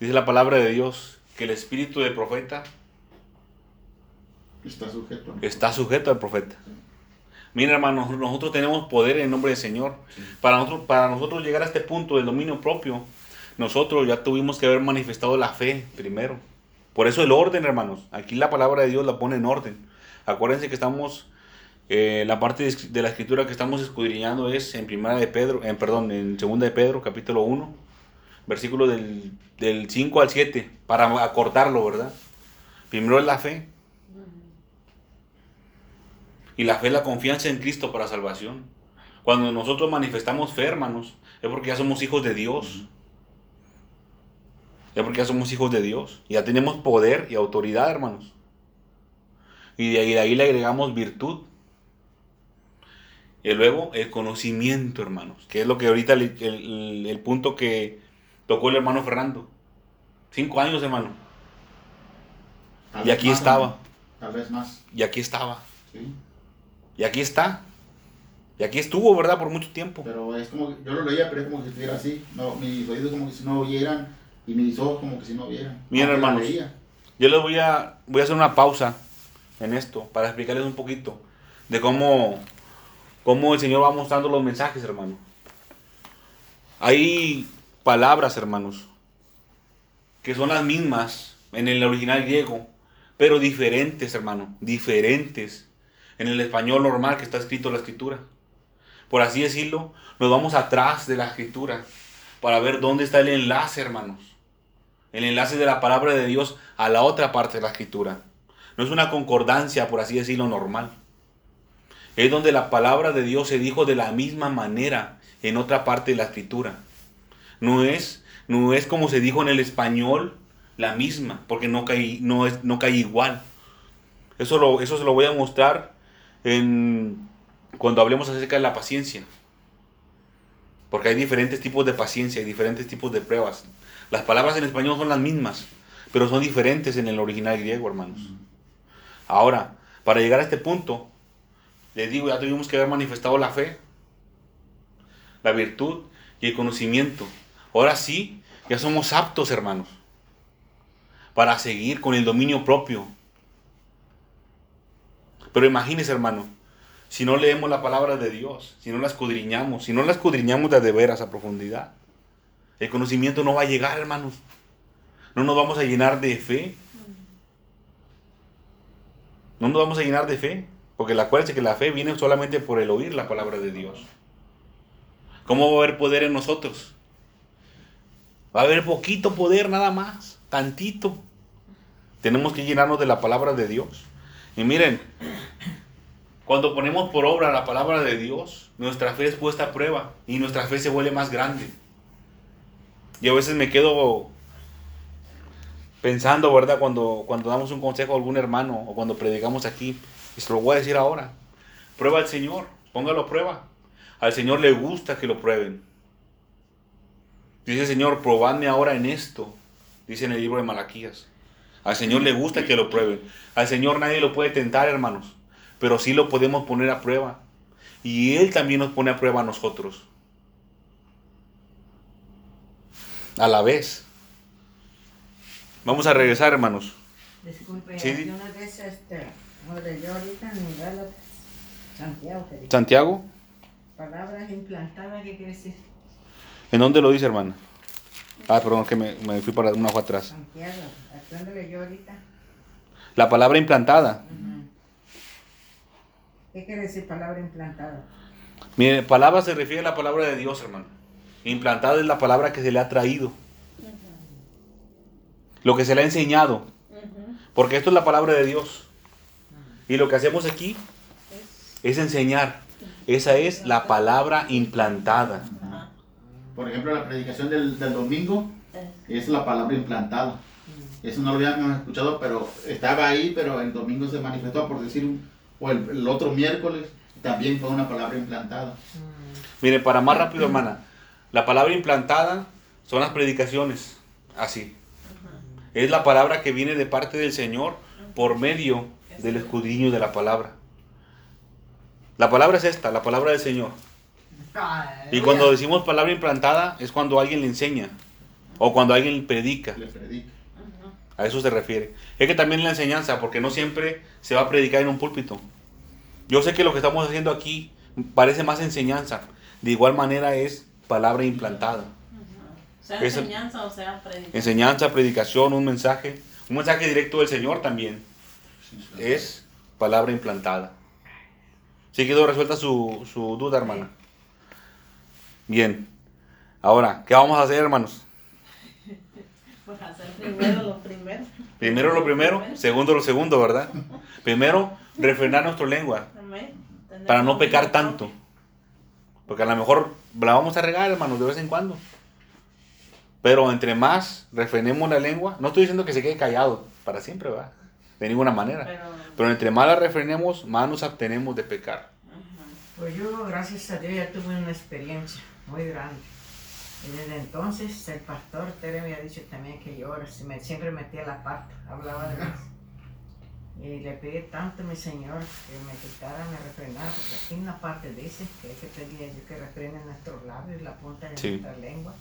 A: dice la palabra de Dios que el espíritu del profeta
B: Está sujeto.
A: está sujeto al profeta. Mira, hermano, nosotros tenemos poder en nombre del Señor. Para nosotros, para nosotros llegar a este punto del dominio propio, nosotros ya tuvimos que haber manifestado la fe primero. Por eso el orden, hermanos. Aquí la palabra de Dios la pone en orden. Acuérdense que estamos, eh, la parte de, la escritura que estamos escudriñando es en primera de Pedro, en, perdón, en segunda de Pedro, capítulo 1, versículo del, del 5 al 7, para acortarlo, ¿verdad? Primero es la fe. Y la fe es la confianza en Cristo para salvación. Cuando nosotros manifestamos fe, hermanos, es porque ya somos hijos de Dios. Ya porque ya somos hijos de Dios. Ya tenemos poder y autoridad, hermanos. Y de ahí, de ahí le agregamos virtud. Y luego el conocimiento, hermanos. Que es lo que ahorita el, el- el punto que tocó el hermano Fernando. Cinco años, hermano.
B: Tal
A: Y aquí
B: más,
A: estaba.
B: Tal vez más.
A: Y aquí estaba.
B: Sí.
A: Y aquí está. Y aquí estuvo, ¿verdad? Por mucho tiempo.
B: Pero es como, yo lo leía, pero es como que estuviera así. No, mis oídos como que si no oyeran y mis ojos como que si no vieran. La
A: hermanos. Yo les voy a, voy a hacer una pausa en esto para explicarles un poquito de cómo, cómo el Señor va mostrando los mensajes, hermano. Hay palabras, hermanos, que son las mismas en el original griego, pero diferentes, hermano, diferentes en el español normal que está escrito en la escritura. Por así decirlo, nos vamos atrás de la escritura para ver dónde está el enlace, hermanos el enlace de la palabra de Dios a la otra parte de la escritura. No es una concordancia, por así decirlo, normal. Es donde la palabra de Dios se dijo de la misma manera en otra parte de la escritura. No es, no es como se dijo en el español la misma, porque no cae, no es, no cae igual. Eso, lo, eso se lo voy a mostrar cuando hablemos acerca de la paciencia. Porque hay diferentes tipos de paciencia y diferentes tipos de pruebas. Las palabras en español son las mismas, pero son diferentes en el original griego, hermanos. Ahora, para llegar a este punto, les digo, ya tuvimos que haber manifestado la fe, la virtud y el conocimiento. Ahora sí, ya somos aptos, hermanos, para seguir con el dominio propio. Pero imagínense, hermano, si no leemos la palabra de Dios, si no la escudriñamos, si no la escudriñamos de, de veras a profundidad, el conocimiento no va a llegar, hermanos. No nos vamos a llenar de fe. No nos vamos a llenar de fe. Porque acuérdense que la fe viene solamente por el oír la palabra de Dios. ¿Cómo va a haber poder en nosotros? Va a haber poquito poder nada más. Tantito. Tenemos que llenarnos de la palabra de Dios. Y miren, cuando ponemos por obra la palabra de Dios, nuestra fe es puesta a prueba y nuestra fe se vuelve más grande. Y a veces me quedo pensando, ¿verdad? Cuando, cuando damos un consejo a algún hermano o cuando predicamos aquí, y se lo voy a decir ahora, prueba al Señor, póngalo a prueba. Al Señor le gusta que lo prueben. Dice Señor, probadme ahora en esto, dice en el libro de Malaquías. Al Señor le gusta que lo prueben. Al Señor nadie lo puede tentar, hermanos, pero sí lo podemos poner a prueba. Y Él también nos pone a prueba a nosotros. A la vez. Vamos a regresar, hermanos.
C: Disculpe,
A: Sí.
C: una vez, este, como leyó ahorita en Gálatas, Santiago, dice,
A: Santiago,
C: palabras implantadas, ¿qué quiere decir?
A: ¿en dónde lo dice, hermana? Ah, perdón, que me, me fui para una hoja atrás.
C: Santiago, ¿a dónde leyó ahorita?
A: La palabra implantada.
C: ¿Qué quiere decir palabra implantada?
A: Mire, palabra se refiere a la palabra de Dios, hermano. Implantada es la palabra que se le ha traído. Lo que se le ha enseñado. Porque esto es la palabra de Dios. Y lo que hacemos aquí es enseñar. Esa es la palabra implantada.
B: Por ejemplo, la predicación del, del domingo es la palabra implantada. Eso no lo habíamos escuchado, pero estaba ahí, pero el domingo se manifestó, por decir, o el, el otro miércoles también fue una palabra implantada.
A: Mire, para más rápido, hermana. La palabra implantada son las predicaciones. Así. Es la palabra que viene de parte del Señor por medio del escudriño de la palabra. La palabra es esta, la palabra del Señor. Y cuando decimos palabra implantada es cuando alguien le enseña o cuando alguien predica.
B: Le predica.
A: A eso se refiere. Es que también la enseñanza, porque no siempre se va a predicar en un púlpito. Yo sé que lo que estamos haciendo aquí parece más enseñanza. De igual manera es palabra implantada.
D: Sea
A: Esa-
D: enseñanza o sea predicación.
A: Enseñanza, predicación, un mensaje. Un mensaje directo del Señor también. Es palabra implantada. ¿Sí quedó resuelta su, su duda, hermana? Bien. Ahora, ¿qué vamos a hacer, hermanos?
D: Pues hacer primero lo primero.
A: Primero lo primero, segundo lo segundo, ¿verdad? Primero, refrenar nuestra lengua para no pecar tanto. Porque a lo mejor la vamos a regar, hermanos, de vez en cuando. Pero entre más refrenemos la lengua, no estoy diciendo que se quede callado para siempre, ¿verdad? De ninguna manera.
D: Pero,
A: Pero entre más la refrenemos, más nos abstenemos de pecar.
C: Pues yo, gracias a Dios, ya tuve una experiencia muy grande. Y desde entonces el pastor Tere me ha dicho también que yo ahora sí me, siempre metía la pata, hablaba de más. Y le pedí tanto a mi Señor que me quitara, me refrenara, porque aquí en una parte dice que hay que pedirle a Dios que refrene nuestros labios la punta de
A: Sí.
C: nuestra lengua.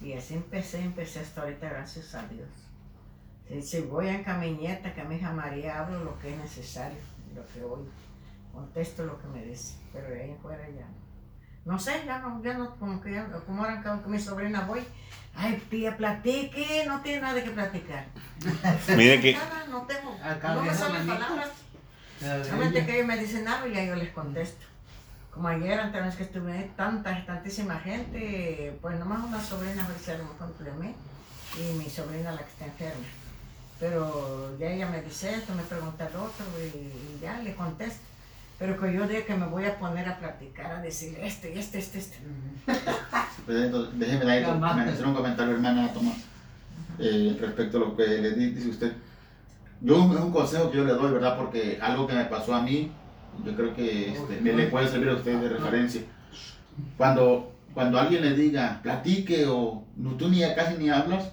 C: Y así empecé, empecé hasta ahorita, gracias a Dios. Si, si voy en camiñeta, que a mi hija María hablo lo que es necesario, lo que oigo contesto lo que me dice, pero de ahí en fuera ya no. No sé, ya no, ya no, como que ya, como ahora con mi sobrina voy, ay tía, platique, no tiene nada que platicar.
A: Miren que
C: Nada, no tengo,
G: Acá
C: no me salen palabras, solamente que ellos me dicen algo y ya yo les contesto. Como ayer, antes de que estuve tanta, tantísima gente, pues nomás una sobrina fue a lo mejor y mi sobrina la que está enferma. Pero ya ella me dice esto, me pregunta lo otro y, y ya le contesto. Pero que yo diga que me voy a poner a platicar, a decir este, y este, este, este.
B: Déjeme hacer un comentario, hermana Tomás, eh, respecto a lo que le di- dice usted. Yo es un consejo que yo le doy, ¿verdad? Porque algo que me pasó a mí, yo creo que este, me le puede servir a usted de referencia. Cuando, cuando alguien le diga, platique o no, tú ni casi ni hablas,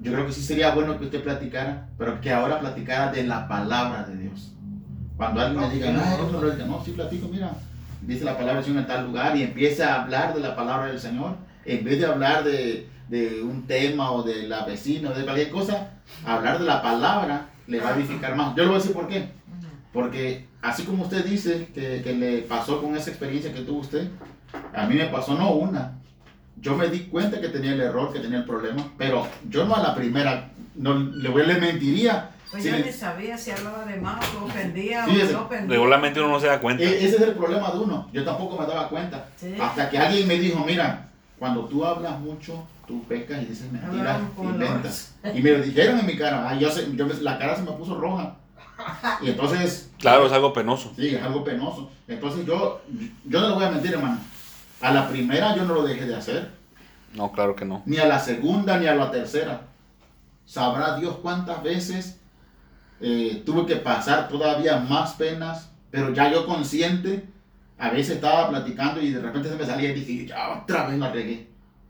B: yo creo que sí sería bueno que usted platicara, pero que ahora platicara de la palabra de Dios. Cuando alguien le diga, no, otro le diga, no, sí platico, mira, dice la palabra del Señor en tal lugar y empieza a hablar de la palabra del Señor, en vez de hablar de, de un tema o de la vecina o de cualquier cosa, hablar de la palabra le va a edificar más. Yo le voy a decir por qué. Porque así como usted dice que, que le pasó con esa experiencia que tuvo usted, a mí me pasó no una. Yo me di cuenta que tenía el error, que tenía el problema, pero yo no a la primera, no le, le mentiría.
C: Pues
B: Sí,
C: yo ni sabía si hablaba de más o ofendía
B: Sí,
C: o
B: ese-
C: no ofendía.
A: regularmente uno no se da cuenta.
B: E- ese es el problema de uno. Yo tampoco me daba cuenta.
C: Sí.
B: Hasta que alguien me dijo, mira, cuando tú hablas mucho, tú pecas y dices mentiras inventas. Y me lo dijeron en mi cara. Ah, yo sé- yo me- la cara se me puso roja. Y entonces,
A: Claro, es algo penoso.
B: sí, es algo penoso. Entonces yo, yo no le voy a mentir, hermano. A la primera yo no lo dejé de hacer.
A: No, claro que no.
B: Ni a la segunda, ni a la tercera. Sabrá Dios cuántas veces eh, tuve que pasar todavía más penas, pero ya yo consciente, a veces estaba platicando y de repente se me salía y dije, ya otra vez la regué.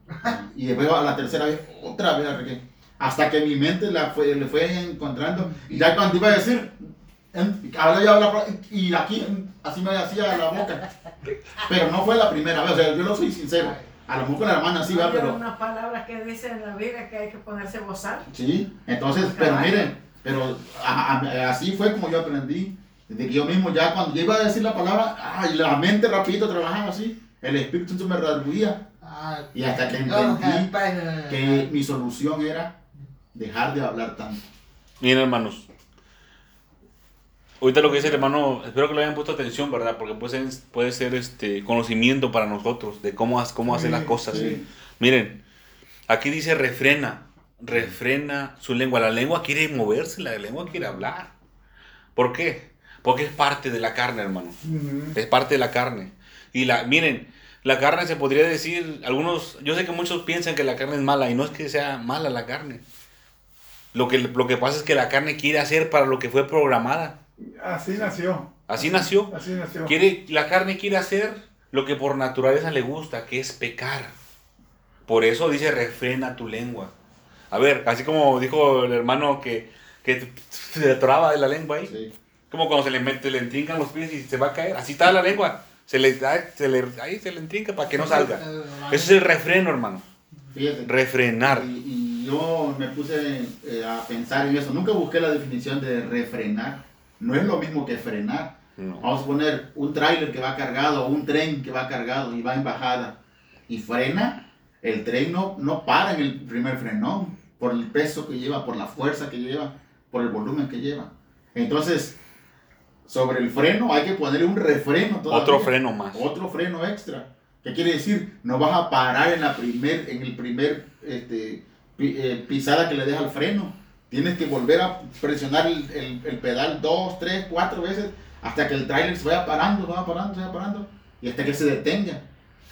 B: Y después a la tercera vez, otra vez la regué. Hasta que mi mente la fue, le fue encontrando. Y ya cuando iba a decir, ahora ya habla, y aquí así me hacía la boca. Pero no fue la primera vez, o sea, yo no soy sincero. A lo mejor con la hermana sí va,
C: Hay
B: pero...
C: unas palabras que dicen en la Biblia que hay que ponerse bozal.
B: Sí, entonces, pero miren, pero a- a- así fue como yo aprendí. Desde que yo mismo ya cuando yo iba a decir la palabra, ay, la mente rapidito trabajaba así, el espíritu se me redarguía. Y hasta que entendí que mi solución era dejar de hablar tanto.
A: Miren, hermanos. Ahorita lo que dice el hermano, espero que lo hayan puesto atención, ¿verdad? Porque puede ser, puede ser este conocimiento para nosotros de cómo, cómo hacer las cosas.
B: sí.
A: Miren, aquí dice refrena, refrena su lengua. La lengua quiere moverse, la lengua quiere hablar. ¿Por qué? Porque es parte de la carne, hermano. Es parte de la carne. Y la, miren, la carne se podría decir, algunos, yo sé que muchos piensan que la carne es mala y no es que sea mala la carne. Lo que, lo que pasa es que la carne quiere hacer para lo que fue programada.
F: Así nació.
A: Así nació.
F: Así nació.
A: Quiere, la carne quiere hacer lo que por naturaleza le gusta, que es pecar. Por eso dice, refrena tu lengua. A ver, así como dijo el hermano que, que se le atoraba de la lengua ahí.
B: Sí.
A: Como cuando se le mete, le entrincan los pies y se va a caer. Así está la lengua. Se le, se le, ahí se le entrinca para que no salga. Eso es el refreno, hermano.
B: Fíjate.
A: Refrenar.
B: Y, y yo me puse eh, a pensar en eso. Nunca busqué la definición de refrenar. No es lo mismo que frenar.
A: No.
B: Vamos a poner un tráiler que va cargado o un tren que va cargado y va en bajada y frena. El tren no, no para en el primer frenón por el peso que lleva, por la fuerza que lleva, por el volumen que lleva. Entonces, sobre el freno hay que ponerle un refreno todavía.
A: Otro freno más.
B: Otro freno extra. ¿Qué quiere decir? No vas a parar en, la primer, en el primer este, eh, pisada que le deja al freno. Tienes que volver a presionar el, el- el pedal dos, tres, cuatro veces hasta que el tráiler se vaya parando, se vaya parando, se vaya parando y hasta que se detenga.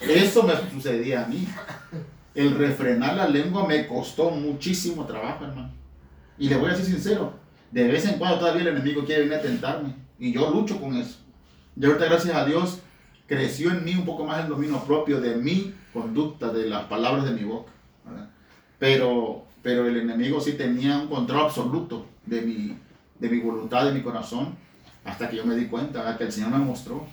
B: Eso me sucedía a mí. El refrenar la lengua me costó muchísimo trabajo, hermano. Y le voy a ser sincero, de vez en cuando todavía el enemigo quiere venir a tentarme. Y yo lucho con eso. Y ahorita, gracias a Dios, creció en mí un poco más el dominio propio de mi conducta, de las palabras de mi boca. Pero, pero el enemigo sí tenía un control absoluto de mi, de mi voluntad, de mi corazón, hasta que yo me di cuenta, ¿verdad? que el Señor me mostró.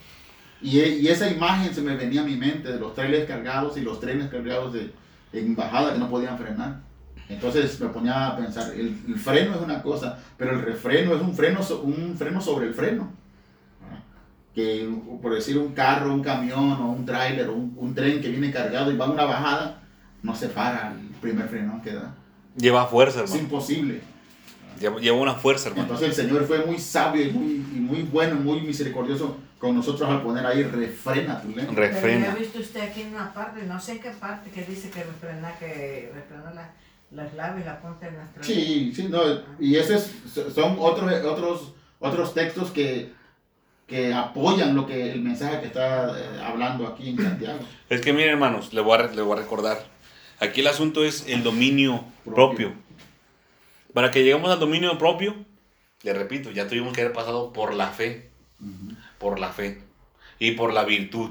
B: Y, y esa imagen se me venía a mi mente de los trailers cargados y los trenes cargados de, en bajada que no podían frenar. Entonces me ponía a pensar, el, el freno es una cosa, pero el refreno es un freno, un freno sobre el freno. Que por decir un carro, un camión o un tráiler o un, un tren que viene cargado y va a una bajada, no se para el primer freno que da.
A: Lleva fuerza,
B: Es
A: hermano.
B: imposible.
A: Lleva, una fuerza, hermano.
B: Entonces el Señor fue muy sabio y muy, y muy bueno, muy misericordioso con nosotros al poner ahí refrena tu lengua.
C: Pero
A: Refrena.
C: yo he visto usted aquí en una parte, no sé en qué parte, que dice que refrena, que refrena la, las labios y la punta de nuestra
B: Sí, sí, no, y esos son otros, otros, otros textos que, que apoyan lo que el mensaje que está eh, hablando aquí en Santiago.
A: Es que miren, hermanos, le voy, a, re- le voy a recordar. Aquí el asunto es el dominio propio.
B: Propio.
A: Para que lleguemos al dominio propio, le repito, ya tuvimos que haber pasado por la fe, por la fe y por la virtud.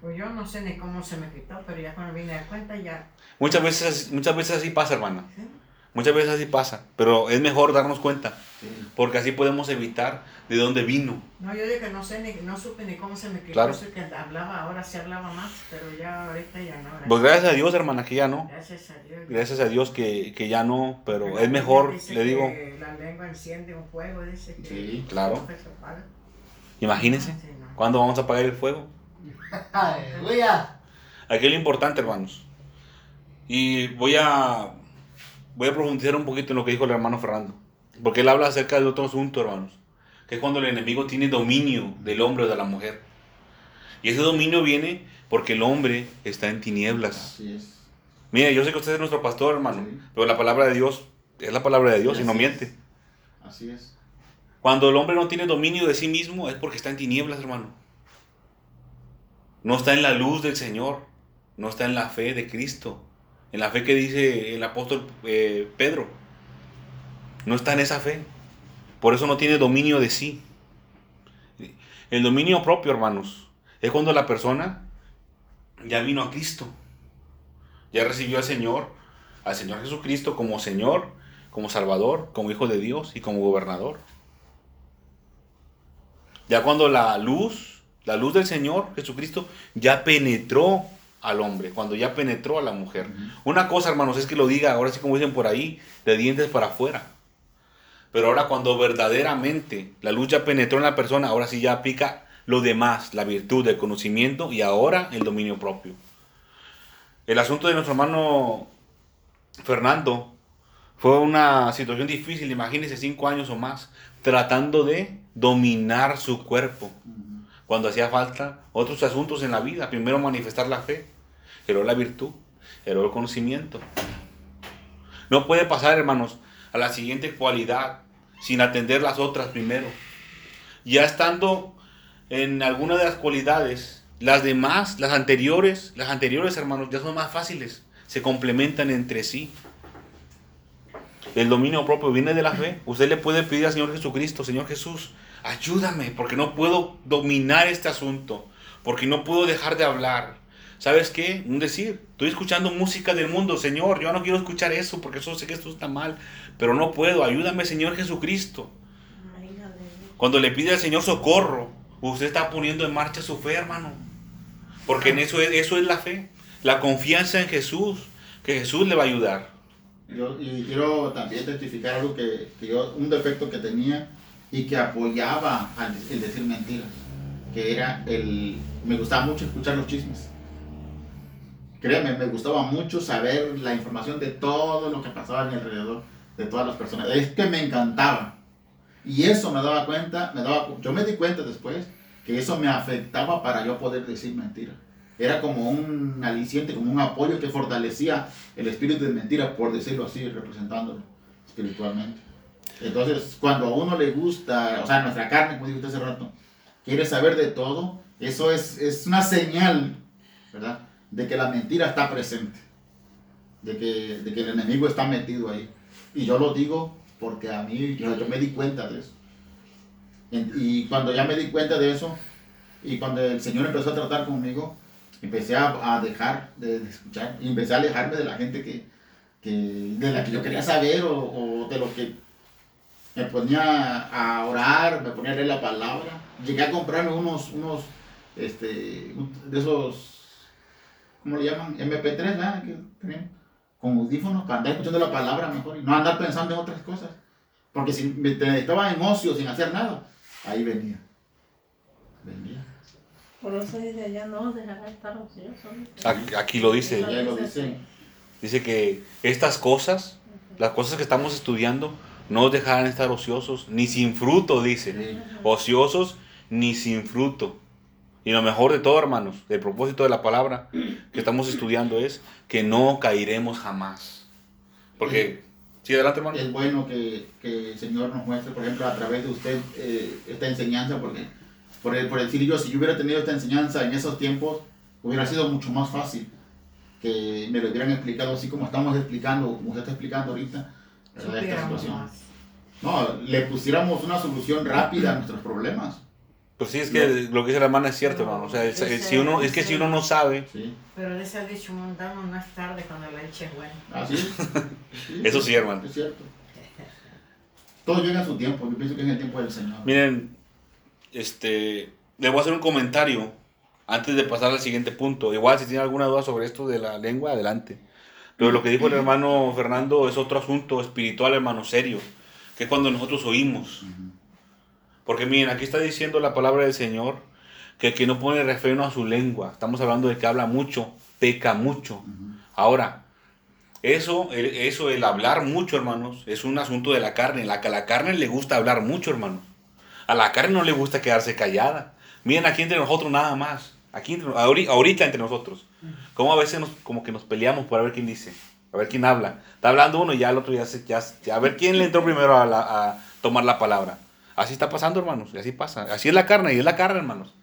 C: Pues yo no sé ni cómo se me quitó, pero ya cuando vine a dar cuenta ya.
A: Muchas veces, muchas veces así pasa, hermana.
C: ¿sí?
A: Muchas veces así pasa. Pero es mejor darnos cuenta,
B: Sí.
A: porque así podemos evitar de dónde vino.
C: No, yo digo que no sé ni, no supe ni cómo se me quitó.
A: Claro.
C: Que hablaba, ahora sí hablaba más, pero ya ahorita ya no.
A: Pues gracias a Dios, hermana, que ya no.
C: Gracias a Dios.
A: Gracias a Dios que, que ya no, pero
C: Pero
A: es mejor,
C: dice
A: le digo,
C: que La lengua enciende un fuego, dice que.
B: Sí,
A: claro.
C: que se apaga.
A: imagínense,
C: Sí, no.
A: ¿cuándo vamos a apagar el fuego?
G: Aleluya.
A: Aquí es lo importante, hermanos. Y voy a, voy a profundizar un poquito en lo que dijo el hermano Fernando. Porque él habla acerca de otro asunto, hermanos. Que es cuando el enemigo tiene dominio del hombre o de la mujer. Y ese dominio viene porque el hombre está en tinieblas.
B: Así es.
A: Mire, yo sé que usted es nuestro pastor, hermano.
B: Sí.
A: Pero la palabra de Dios es la palabra de Dios y no miente.
B: es. Así es.
A: Cuando el hombre no tiene dominio de sí mismo es porque está en tinieblas, hermano. No está en la luz del Señor. No está en la fe de Cristo. En la fe que dice el apóstol eh, Pedro. No está en esa fe. Por eso no tiene dominio de sí. El dominio propio, hermanos, es cuando la persona ya vino a Cristo. Ya recibió al Señor, al Señor Jesucristo como Señor, como Salvador, como Hijo de Dios y como gobernador. Ya cuando la luz, la luz del Señor Jesucristo ya penetró al hombre, cuando ya penetró a la mujer. Una cosa, hermanos, es que lo diga, ahora sí como dicen por ahí, de dientes para afuera. Pero ahora cuando verdaderamente la luz ya penetró en la persona, ahora sí ya aplica lo demás, la virtud, el conocimiento y ahora el dominio propio. El asunto de nuestro hermano Fernando fue una situación difícil, imagínense cinco años o más, tratando de dominar su cuerpo. Cuando hacía falta otros asuntos en la vida, primero manifestar la fe, pero la virtud, el conocimiento. No puede pasar, hermanos, a la siguiente cualidad sin atender las otras primero. Ya estando en alguna de las cualidades, las demás, las anteriores, las anteriores, hermanos, ya son más fáciles, se complementan entre sí. El dominio propio viene de la fe. Usted le puede pedir al Señor Jesucristo, Señor Jesús, ayúdame, porque no puedo dominar este asunto, porque no puedo dejar de hablar. ¿Sabes qué? Un decir, estoy escuchando música del mundo, Señor, yo no quiero escuchar eso, porque eso sé que esto está mal, pero no puedo, ayúdame, Señor Jesucristo. Cuando le pide al Señor socorro, usted está poniendo en marcha su fe, hermano. Porque en eso es, eso es la fe. La confianza en Jesús, que Jesús le va a ayudar.
B: Yo y quiero también testificar algo que, que yo, un defecto que tenía y que apoyaba el decir mentiras, que era el, me gustaba mucho escuchar los chismes. Créeme, me gustaba mucho saber la información de todo lo que pasaba a mi alrededor, de todas las personas. Es que me encantaba. Y eso me daba cuenta, me daba, yo me di cuenta después que eso me afectaba para yo poder decir mentiras. Era como un aliciente, como un apoyo que fortalecía el espíritu de mentira, por decirlo así, representándolo espiritualmente. Entonces, cuando a uno le gusta, o sea, nuestra carne, como usted hace rato, quiere saber de todo, eso es, es una señal, ¿verdad? De que la mentira está presente, de que, de que el enemigo está metido ahí. Y yo lo digo porque a mí, yo, yo me di cuenta de eso. Y cuando ya me di cuenta de eso, y cuando el Señor empezó a tratar conmigo, empecé a, a dejar de, de escuchar, y empecé a alejarme de la gente que, que, de la que yo quería saber o, o de lo que me ponía a orar, me ponía a leer la palabra. Llegué a comprarme unos, unos, este, de esos, ¿cómo le llaman? MP3, ¿verdad? Que tenemos, con audífonos para andar escuchando la palabra mejor y no andar pensando en otras cosas. Porque si me- te- estaba en ocio, sin hacer nada, ahí venía. Venía.
D: Por eso dice allá no dejará de estar ocioso.
A: Aquí, aquí lo dice.
B: Lo dice.
A: Dice que estas cosas, las cosas que estamos estudiando, no os dejarán estar ociosos, ni sin fruto, dice.
B: Sí.
A: Ociosos, ni sin fruto. Y lo mejor de todo, hermanos, el propósito de la palabra que estamos estudiando es que no caeremos jamás. Porque, sí, adelante, hermano.
B: Es bueno que, que el Señor nos muestre, por ejemplo, a través de usted eh, esta enseñanza, porque por, el- por decir yo, si yo hubiera tenido esta enseñanza en esos tiempos, hubiera sido mucho más fácil que me lo hubieran explicado así como estamos explicando, como usted está explicando ahorita, ¿verdad? esta
C: Supiéramos
B: situación.
C: más.
B: No, le pusiéramos una solución rápida a nuestros problemas.
A: Pues sí, es que lo que dice la hermana es cierto, hermano. O sea, es, es- si uno, es que si uno no sabe,
B: ¿sí?
C: Pero dice el dicho mundano, no es tarde cuando la leche es buena.
B: ¿Así?
A: Eso sí, hermano.
B: Es cierto. Todo llega a su tiempo, yo pienso que es el tiempo del Señor.
A: miren, este, le voy a hacer un comentario antes de pasar al siguiente punto. Igual si tiene alguna duda sobre esto de la lengua, adelante. Pero lo que dijo el hermano Fernando es otro asunto espiritual, hermano, serio, que es cuando nosotros oímos. Porque miren, aquí está diciendo la palabra del Señor que el que no pone refreno a su lengua, estamos hablando de que habla mucho, peca mucho. Ahora, eso, el, eso, el hablar mucho, hermanos, es un asunto de la carne. La, a la carne le gusta hablar mucho, hermanos. A la carne no le gusta quedarse callada. Miren aquí entre nosotros nada más. Aquí ahorita entre nosotros. Como a veces nos, como que nos peleamos por a ver quién dice, a ver quién habla. Está hablando uno y ya el otro ya se, ya, ya a ver quién le entró primero a, la- a tomar la palabra. Así está pasando, hermanos, y así pasa. Así es la carne, y es la carne, hermanos.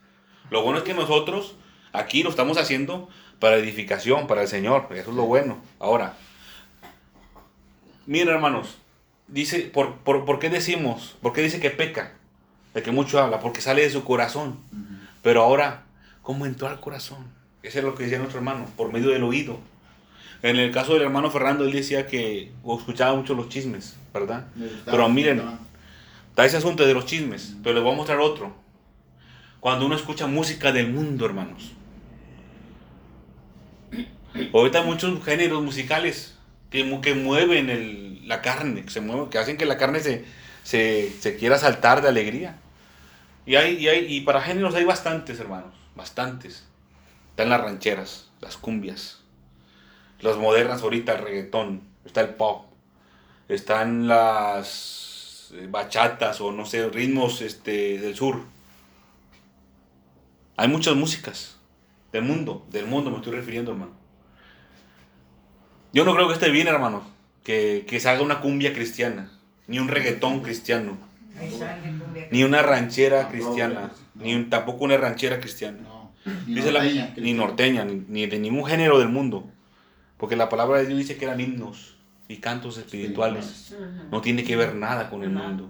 A: Lo bueno es que nosotros aquí lo estamos haciendo para edificación, para el Señor. Eso es lo bueno. Ahora, miren, hermanos, dice, ¿por, por, por qué decimos? ¿Por qué dice que peca? De que mucho habla, porque sale de su corazón. Pero ahora, ¿cómo entró al corazón? Eso es lo que decía nuestro hermano, por medio del oído. En el caso del hermano Fernando, él decía que escuchaba mucho los chismes, ¿verdad? Pero miren. Está ese asunto de los chismes, pero les voy a mostrar otro. Cuando uno escucha música del mundo, hermanos. Ahorita hay muchos géneros musicales que, mu- que mueven el- la carne, que, se mueven, que hacen que la carne se, se, se quiera saltar de alegría. Y, hay, y, hay, y para géneros hay bastantes, hermanos, bastantes. Están las rancheras, las cumbias, las modernas ahorita, el reggaetón, está el pop, están las eh, bachatas o no sé, ritmos este, del sur. Hay muchas músicas del mundo, del mundo me estoy refiriendo, hermano. Yo no creo que esté bien, hermano, que, que se haga una cumbia cristiana, ni un reggaetón cristiano, ni una ranchera cristiana, ni un- tampoco una ranchera cristiana.
B: Ni
A: Dice la-
B: norteña,
A: ni norteña, ni, ni de ningún género del mundo. Porque la palabra de Dios dice que eran himnos y cantos espirituales. No tiene que ver nada con el mundo.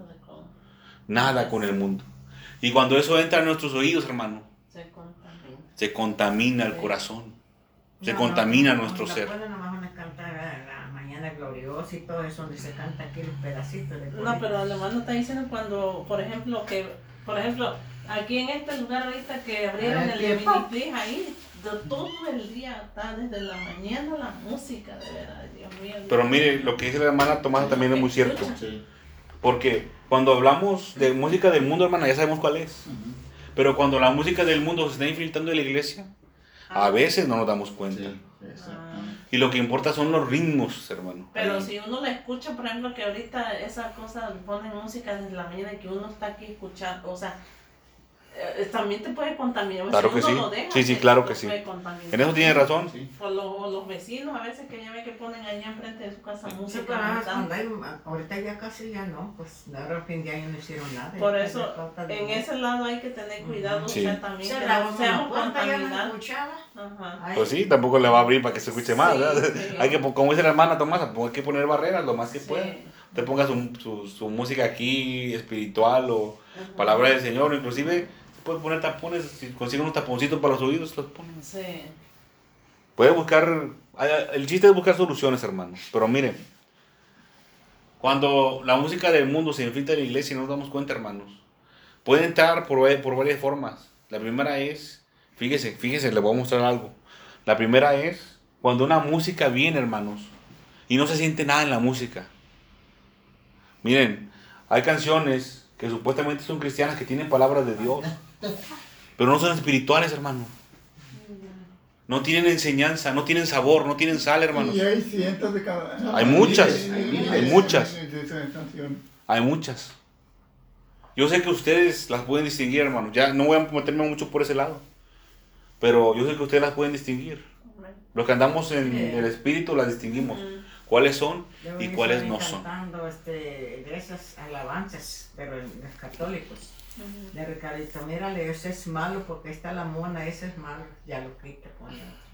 A: Nada con el mundo. Y cuando eso entra en nuestros oídos, hermano,
D: Se contamina.
A: se contamina el corazón. Se
C: No,
A: contamina
C: no,
A: nuestro
C: no,
A: ser.
C: Gloriosa y todo eso donde se canta aquí los pedacitos de
D: No, pero el hermano está diciendo cuando, por ejemplo, que Por ejemplo, aquí en este lugar ahorita que abrieron
G: Ah,
D: el. Divinity ahí, de todo el día está desde la mañana la música, de verdad, Dios mío.
A: Pero mire, lo que dice la hermana Tomasa también es muy cierto.
B: Sí.
A: Porque cuando hablamos de música del mundo, hermana, ya sabemos cuál es. Pero cuando la música del mundo se está infiltrando en la iglesia, a veces no nos damos cuenta.
B: Sí.
A: Y lo que importa son los ritmos, hermano.
D: Pero si uno le escucha, por ejemplo, que ahorita esa cosa ponen música desde la mañana y que uno está aquí escuchando, o sea, también te puede contaminar.
A: Claro
D: Si
A: que
D: uno
A: sí.
D: lo deja,
A: Sí, sí,
D: te-
A: claro
D: te
A: que sí. En eso tiene razón.
B: Sí.
D: Por lo- los vecinos a veces que ya ve que ponen allá enfrente de su casa
C: Sí,
D: música.
C: hay- ahorita ya casi ya no, pues ahora fin de año no hicieron nada.
D: Por eso,
C: de-
D: en ese lado hay que tener cuidado,
A: Sí.
D: o sea, también que no
C: escuchaba.
D: Ajá.
C: Ahí.
A: Pues sí, tampoco le va a abrir para que se escuche más. Hay que, como dice la hermana Tomasa, pues hay que poner barreras lo más que
D: Sí.
A: pueda. Usted ponga su, su, su música aquí, espiritual o
D: Ajá.
A: palabra del Señor, inclusive se puede poner tapones, si consigue unos taponcitos para los oídos, los pone.
D: Sí.
A: Puede buscar, el chiste es buscar soluciones, hermanos. Pero miren, cuando la música del mundo se infiltra en la iglesia y no nos damos cuenta, hermanos, puede entrar por, por varias formas. La primera es, fíjese, fíjese, le voy a mostrar algo. La primera es cuando una música viene, hermanos, y no se siente nada en la música. Miren, hay canciones que supuestamente son cristianas que tienen palabras de Dios, pero no son espirituales, hermano. No tienen enseñanza, no tienen sabor, no tienen sal, hermanos.
F: Y hay cientos de cada...
A: Hay muchas,
B: hay
A: muchas. Hay muchas. Yo sé que ustedes las pueden distinguir, hermanos. Ya no voy a meterme mucho por ese lado. Pero yo sé que ustedes las pueden distinguir. Los que andamos en el espíritu las distinguimos. ¿Cuáles son y cuáles no son?
C: cantando este, de esas alabanzas, pero en los católicos.
D: Ujú.
C: De Ricardito, mírale, ese es malo porque está la mona, ese es malo. Ya lo quita, pone otro.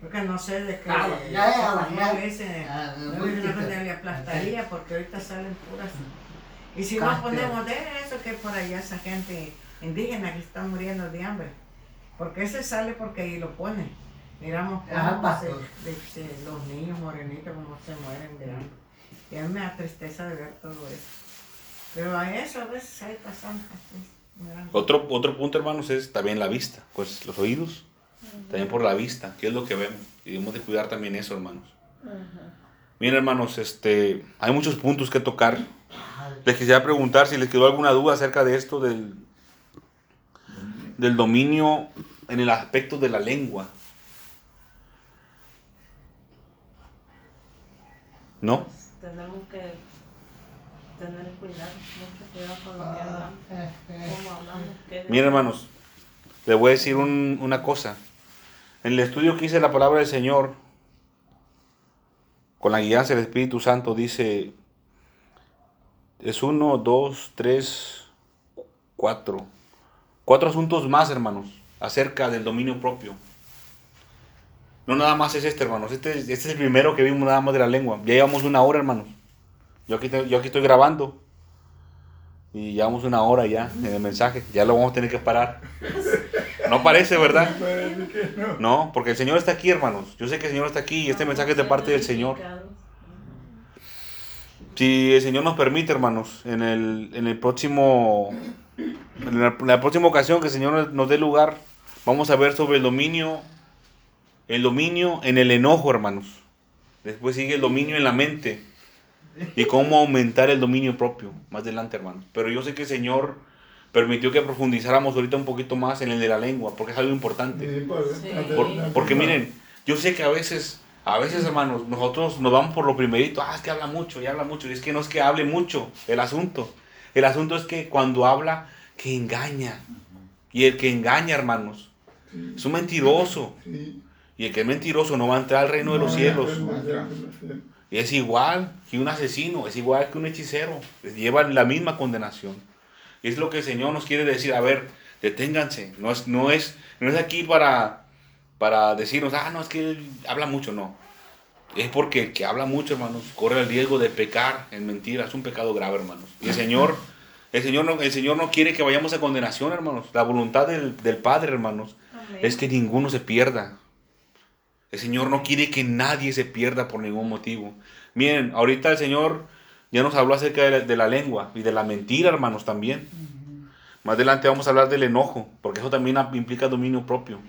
C: Porque no sé de qué.
G: Ah, ya, ya, ya.
C: dice,
G: Ah,
C: no,
G: muy
C: le aplastaría porque ahorita salen puras. Y si no ponemos de eso, que por allá esa gente indígena que está muriendo de hambre. Porque ese sale porque ahí lo ponen. Miramos cómo se-
G: pastor.
C: de- de los niños morenitos, cómo se mueren de hambre. Y a mí me da tristeza de ver todo eso. Pero a eso a veces hay mirando.
A: Otro, otro punto, hermanos, es también la vista. Pues los oídos, también por la vista, que es lo que vemos. Y debemos de cuidar también eso, hermanos.
D: Ujú.
A: Miren, hermanos, este, hay muchos puntos que tocar. Les quisiera preguntar si les quedó alguna duda acerca de esto del, del dominio en el aspecto de la lengua. ¿No?
D: Tenemos que tener cuidado, mucho cuidado con lo que hablamos, cómo hablamos. qué
A: Miren, hermanos, les voy a decir un- una cosa. En el estudio que hice la palabra del Señor, con la guianza del Espíritu Santo, dice, es uno, dos, tres, cuatro. Cuatro asuntos más, hermanos, acerca del dominio propio. No nada más es este, hermanos. Este, es- este es el primero que vimos nada más de la lengua. Ya llevamos una hora, hermanos. Yo aquí, yo estoy grabando. Y llevamos una hora ya en el mensaje. Ya lo vamos a tener que parar. No parece, ¿verdad?
F: No.
A: Porque el Señor está aquí, hermanos. Yo sé que el Señor está aquí y este mensaje es de parte del Señor. Si el Señor nos permite, hermanos, en el, próximo, en la, en la próxima ocasión que el Señor nos dé lugar, vamos a ver sobre el dominio, el dominio en el enojo, hermanos. Después sigue el dominio en la mente y cómo aumentar el dominio propio más adelante, hermanos. Pero yo sé que el Señor permitió que profundizáramos ahorita un poquito más en el de la lengua, porque es algo importante.
F: Sí, por-
D: Sí.
A: Por- porque miren, yo sé que a veces, a veces hermanos, nosotros nos vamos por lo primerito, ah, es que habla mucho, y habla mucho, y es que no es que hable mucho el asunto. El asunto es que cuando habla, que engaña. Y el que engaña, hermanos, es un mentiroso.
F: Sí.
A: Y el que es mentiroso no va a entrar al reino de los cielos.
F: no,
A: es igual que un asesino, es igual que un hechicero. Llevan la misma condenación. Es lo que el Señor nos quiere decir. A ver, deténganse. No es, no es, no es aquí para, para decirnos, ah, no, es que él habla mucho. No. Es porque el que habla mucho, hermanos, corre el riesgo de pecar en mentira. Es un pecado grave, hermanos. Y el Señor, el Señor no, el Señor no quiere que vayamos a condenación, hermanos. La voluntad del, del Padre, hermanos, es que ninguno se pierda. El Señor no quiere que nadie se pierda por ningún motivo. Miren, ahorita el Señor ya nos habló acerca de la, de la lengua y de la mentira, hermanos, también. Más adelante vamos a hablar del enojo, porque eso también implica dominio propio.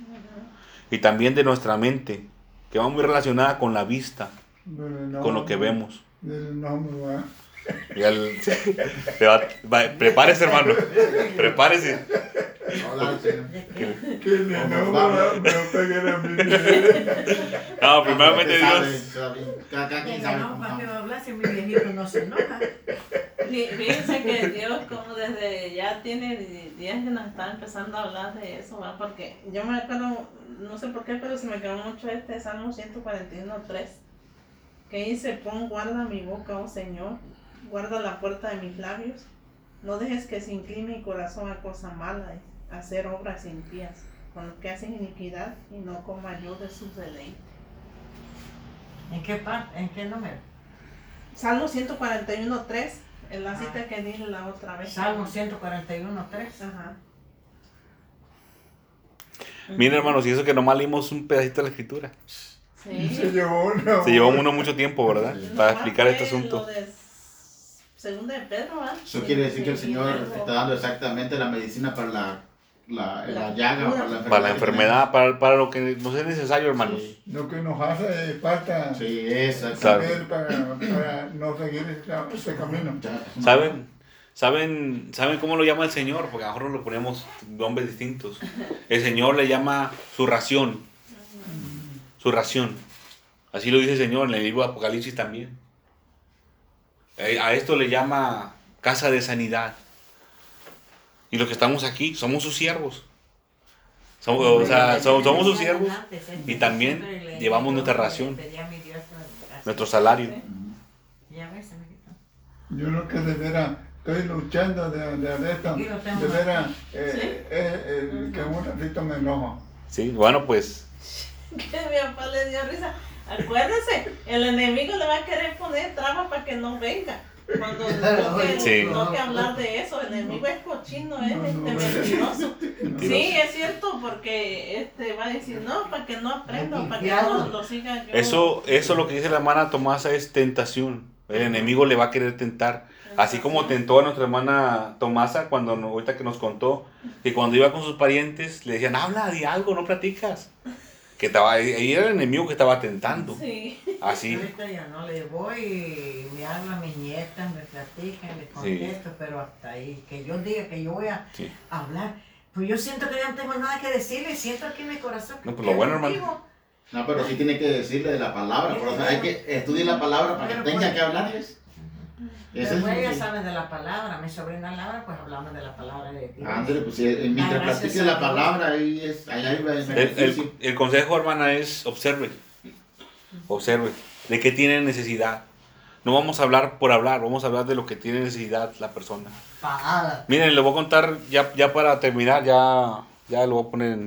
A: Y también de nuestra mente, que va muy relacionada con la vista, con lo que vemos.
F: Del ¿verdad?
A: Y al- le va- va- prepárese, hermano. Prepárese.
F: No pegue a mí.
A: No, primeramente Dios.
B: Cada, quien
C: Que
B: sabe.
C: no,
B: cómo
C: ¿para qué
B: va.
C: va a hablar si mi viejito no se enoja?
D: Fí- Fíjense que Dios como desde ya tiene días que nos está empezando a hablar de eso, porque yo me acuerdo, no sé por qué, pero se me quedó mucho este Salmo 141.3, que dice, pon guarda mi boca, oh Señor, guarda la puerta de mis labios, no dejes que se incline mi corazón a cosa mala, a hacer obras impías, con los que hacen iniquidad y no coma yo de sus deleites.
C: ¿En qué parte? ¿En qué número?
D: Salmo 141.3, en la cita que dije la otra vez.
C: Salmo 141, 3.
D: Ajá.
A: Miren, hermanos, y eso que nomás leímos un pedacito de la escritura.
D: Sí.
F: Se llevó una.
A: Se llevó uno mucho tiempo, ¿verdad?
B: Sí.
A: Para explicar este asunto.
D: lo de Segunda de Pedro, ¿verdad?
B: Eso quiere decir que el Señor está dando exactamente la medicina para la, la, la
D: La
B: llaga, para la enfermedad.
A: Para la enfermedad, para, para lo que nos es necesario, hermanos.
B: Sí.
F: Lo que nos hace falta
B: Sí,
F: saber para, para no seguir ese, camino.
A: ¿Saben? ¿Saben, ¿Saben cómo lo llama el Señor? Porque a lo mejor le ponemos nombres distintos. El Señor le llama su ración. Su ración. Así lo dice el Señor en el libro de Apocalipsis también. Eh, A esto le llama casa de sanidad. Y los que estamos aquí somos sus siervos. Somos, o sea, somos, somos sus siervos. y también llevamos nuestra ración. Nuestro salario.
C: Quitó.
F: Yo lo que de veras estoy luchando de, de esto,
C: Aquí lo tengo
F: de veras, eh, eh, eh, que un ratito me enojo.
A: Sí, bueno, pues.
D: Que mi papá le dio risa. Acuérdense, el enemigo le va a querer poner trabas para que no venga. Cuando toque,
A: Sí.
D: toque hablar de eso, el enemigo es cochino, es
F: No,
D: este
F: no.
D: mentiroso. Sí, es cierto, porque este va a decir, no, para que no aprenda, para que no lo siga yo.
A: Eso, eso lo que dice la hermana Tomasa es tentación. El enemigo le va a querer tentar. Así como tentó a nuestra hermana Tomasa cuando no- ahorita que nos contó que cuando iba con sus parientes le decían, habla de algo, no platicas. Que estaba, ahí era el enemigo que estaba tentando.
D: Sí.
A: Así.
C: Ahorita ya no le voy me hablan mis nietas, me platican, les contesto, pero hasta ahí, que yo diga que yo voy a
A: Sí.
C: hablar, pues yo siento que ya no tengo nada que decirle, siento aquí en mi corazón. que
A: No, pues lo bueno, hermano.
C: digo.
B: No, pero sí tiene que decirle de la palabra. Por eso hay que estudiar la palabra para que tenga
C: pues-
B: que hablarles.
C: Pero
B: es-
C: ella sabe de la palabra, mi sobrina Laura, pues hablamos de la palabra de Dios.
B: Ándale, pues si- eh, mientras
C: gracias
B: practique
C: a
B: la palabra, ahí es, ahí hay
A: El, el- el consejo, hermana, es observe. Observe. ¿De qué tiene necesidad? No vamos a hablar por hablar, vamos a hablar de lo que tiene necesidad la persona.
G: Pagada.
A: Miren, le voy a contar ya, ya para terminar, ya, ya lo voy a poner en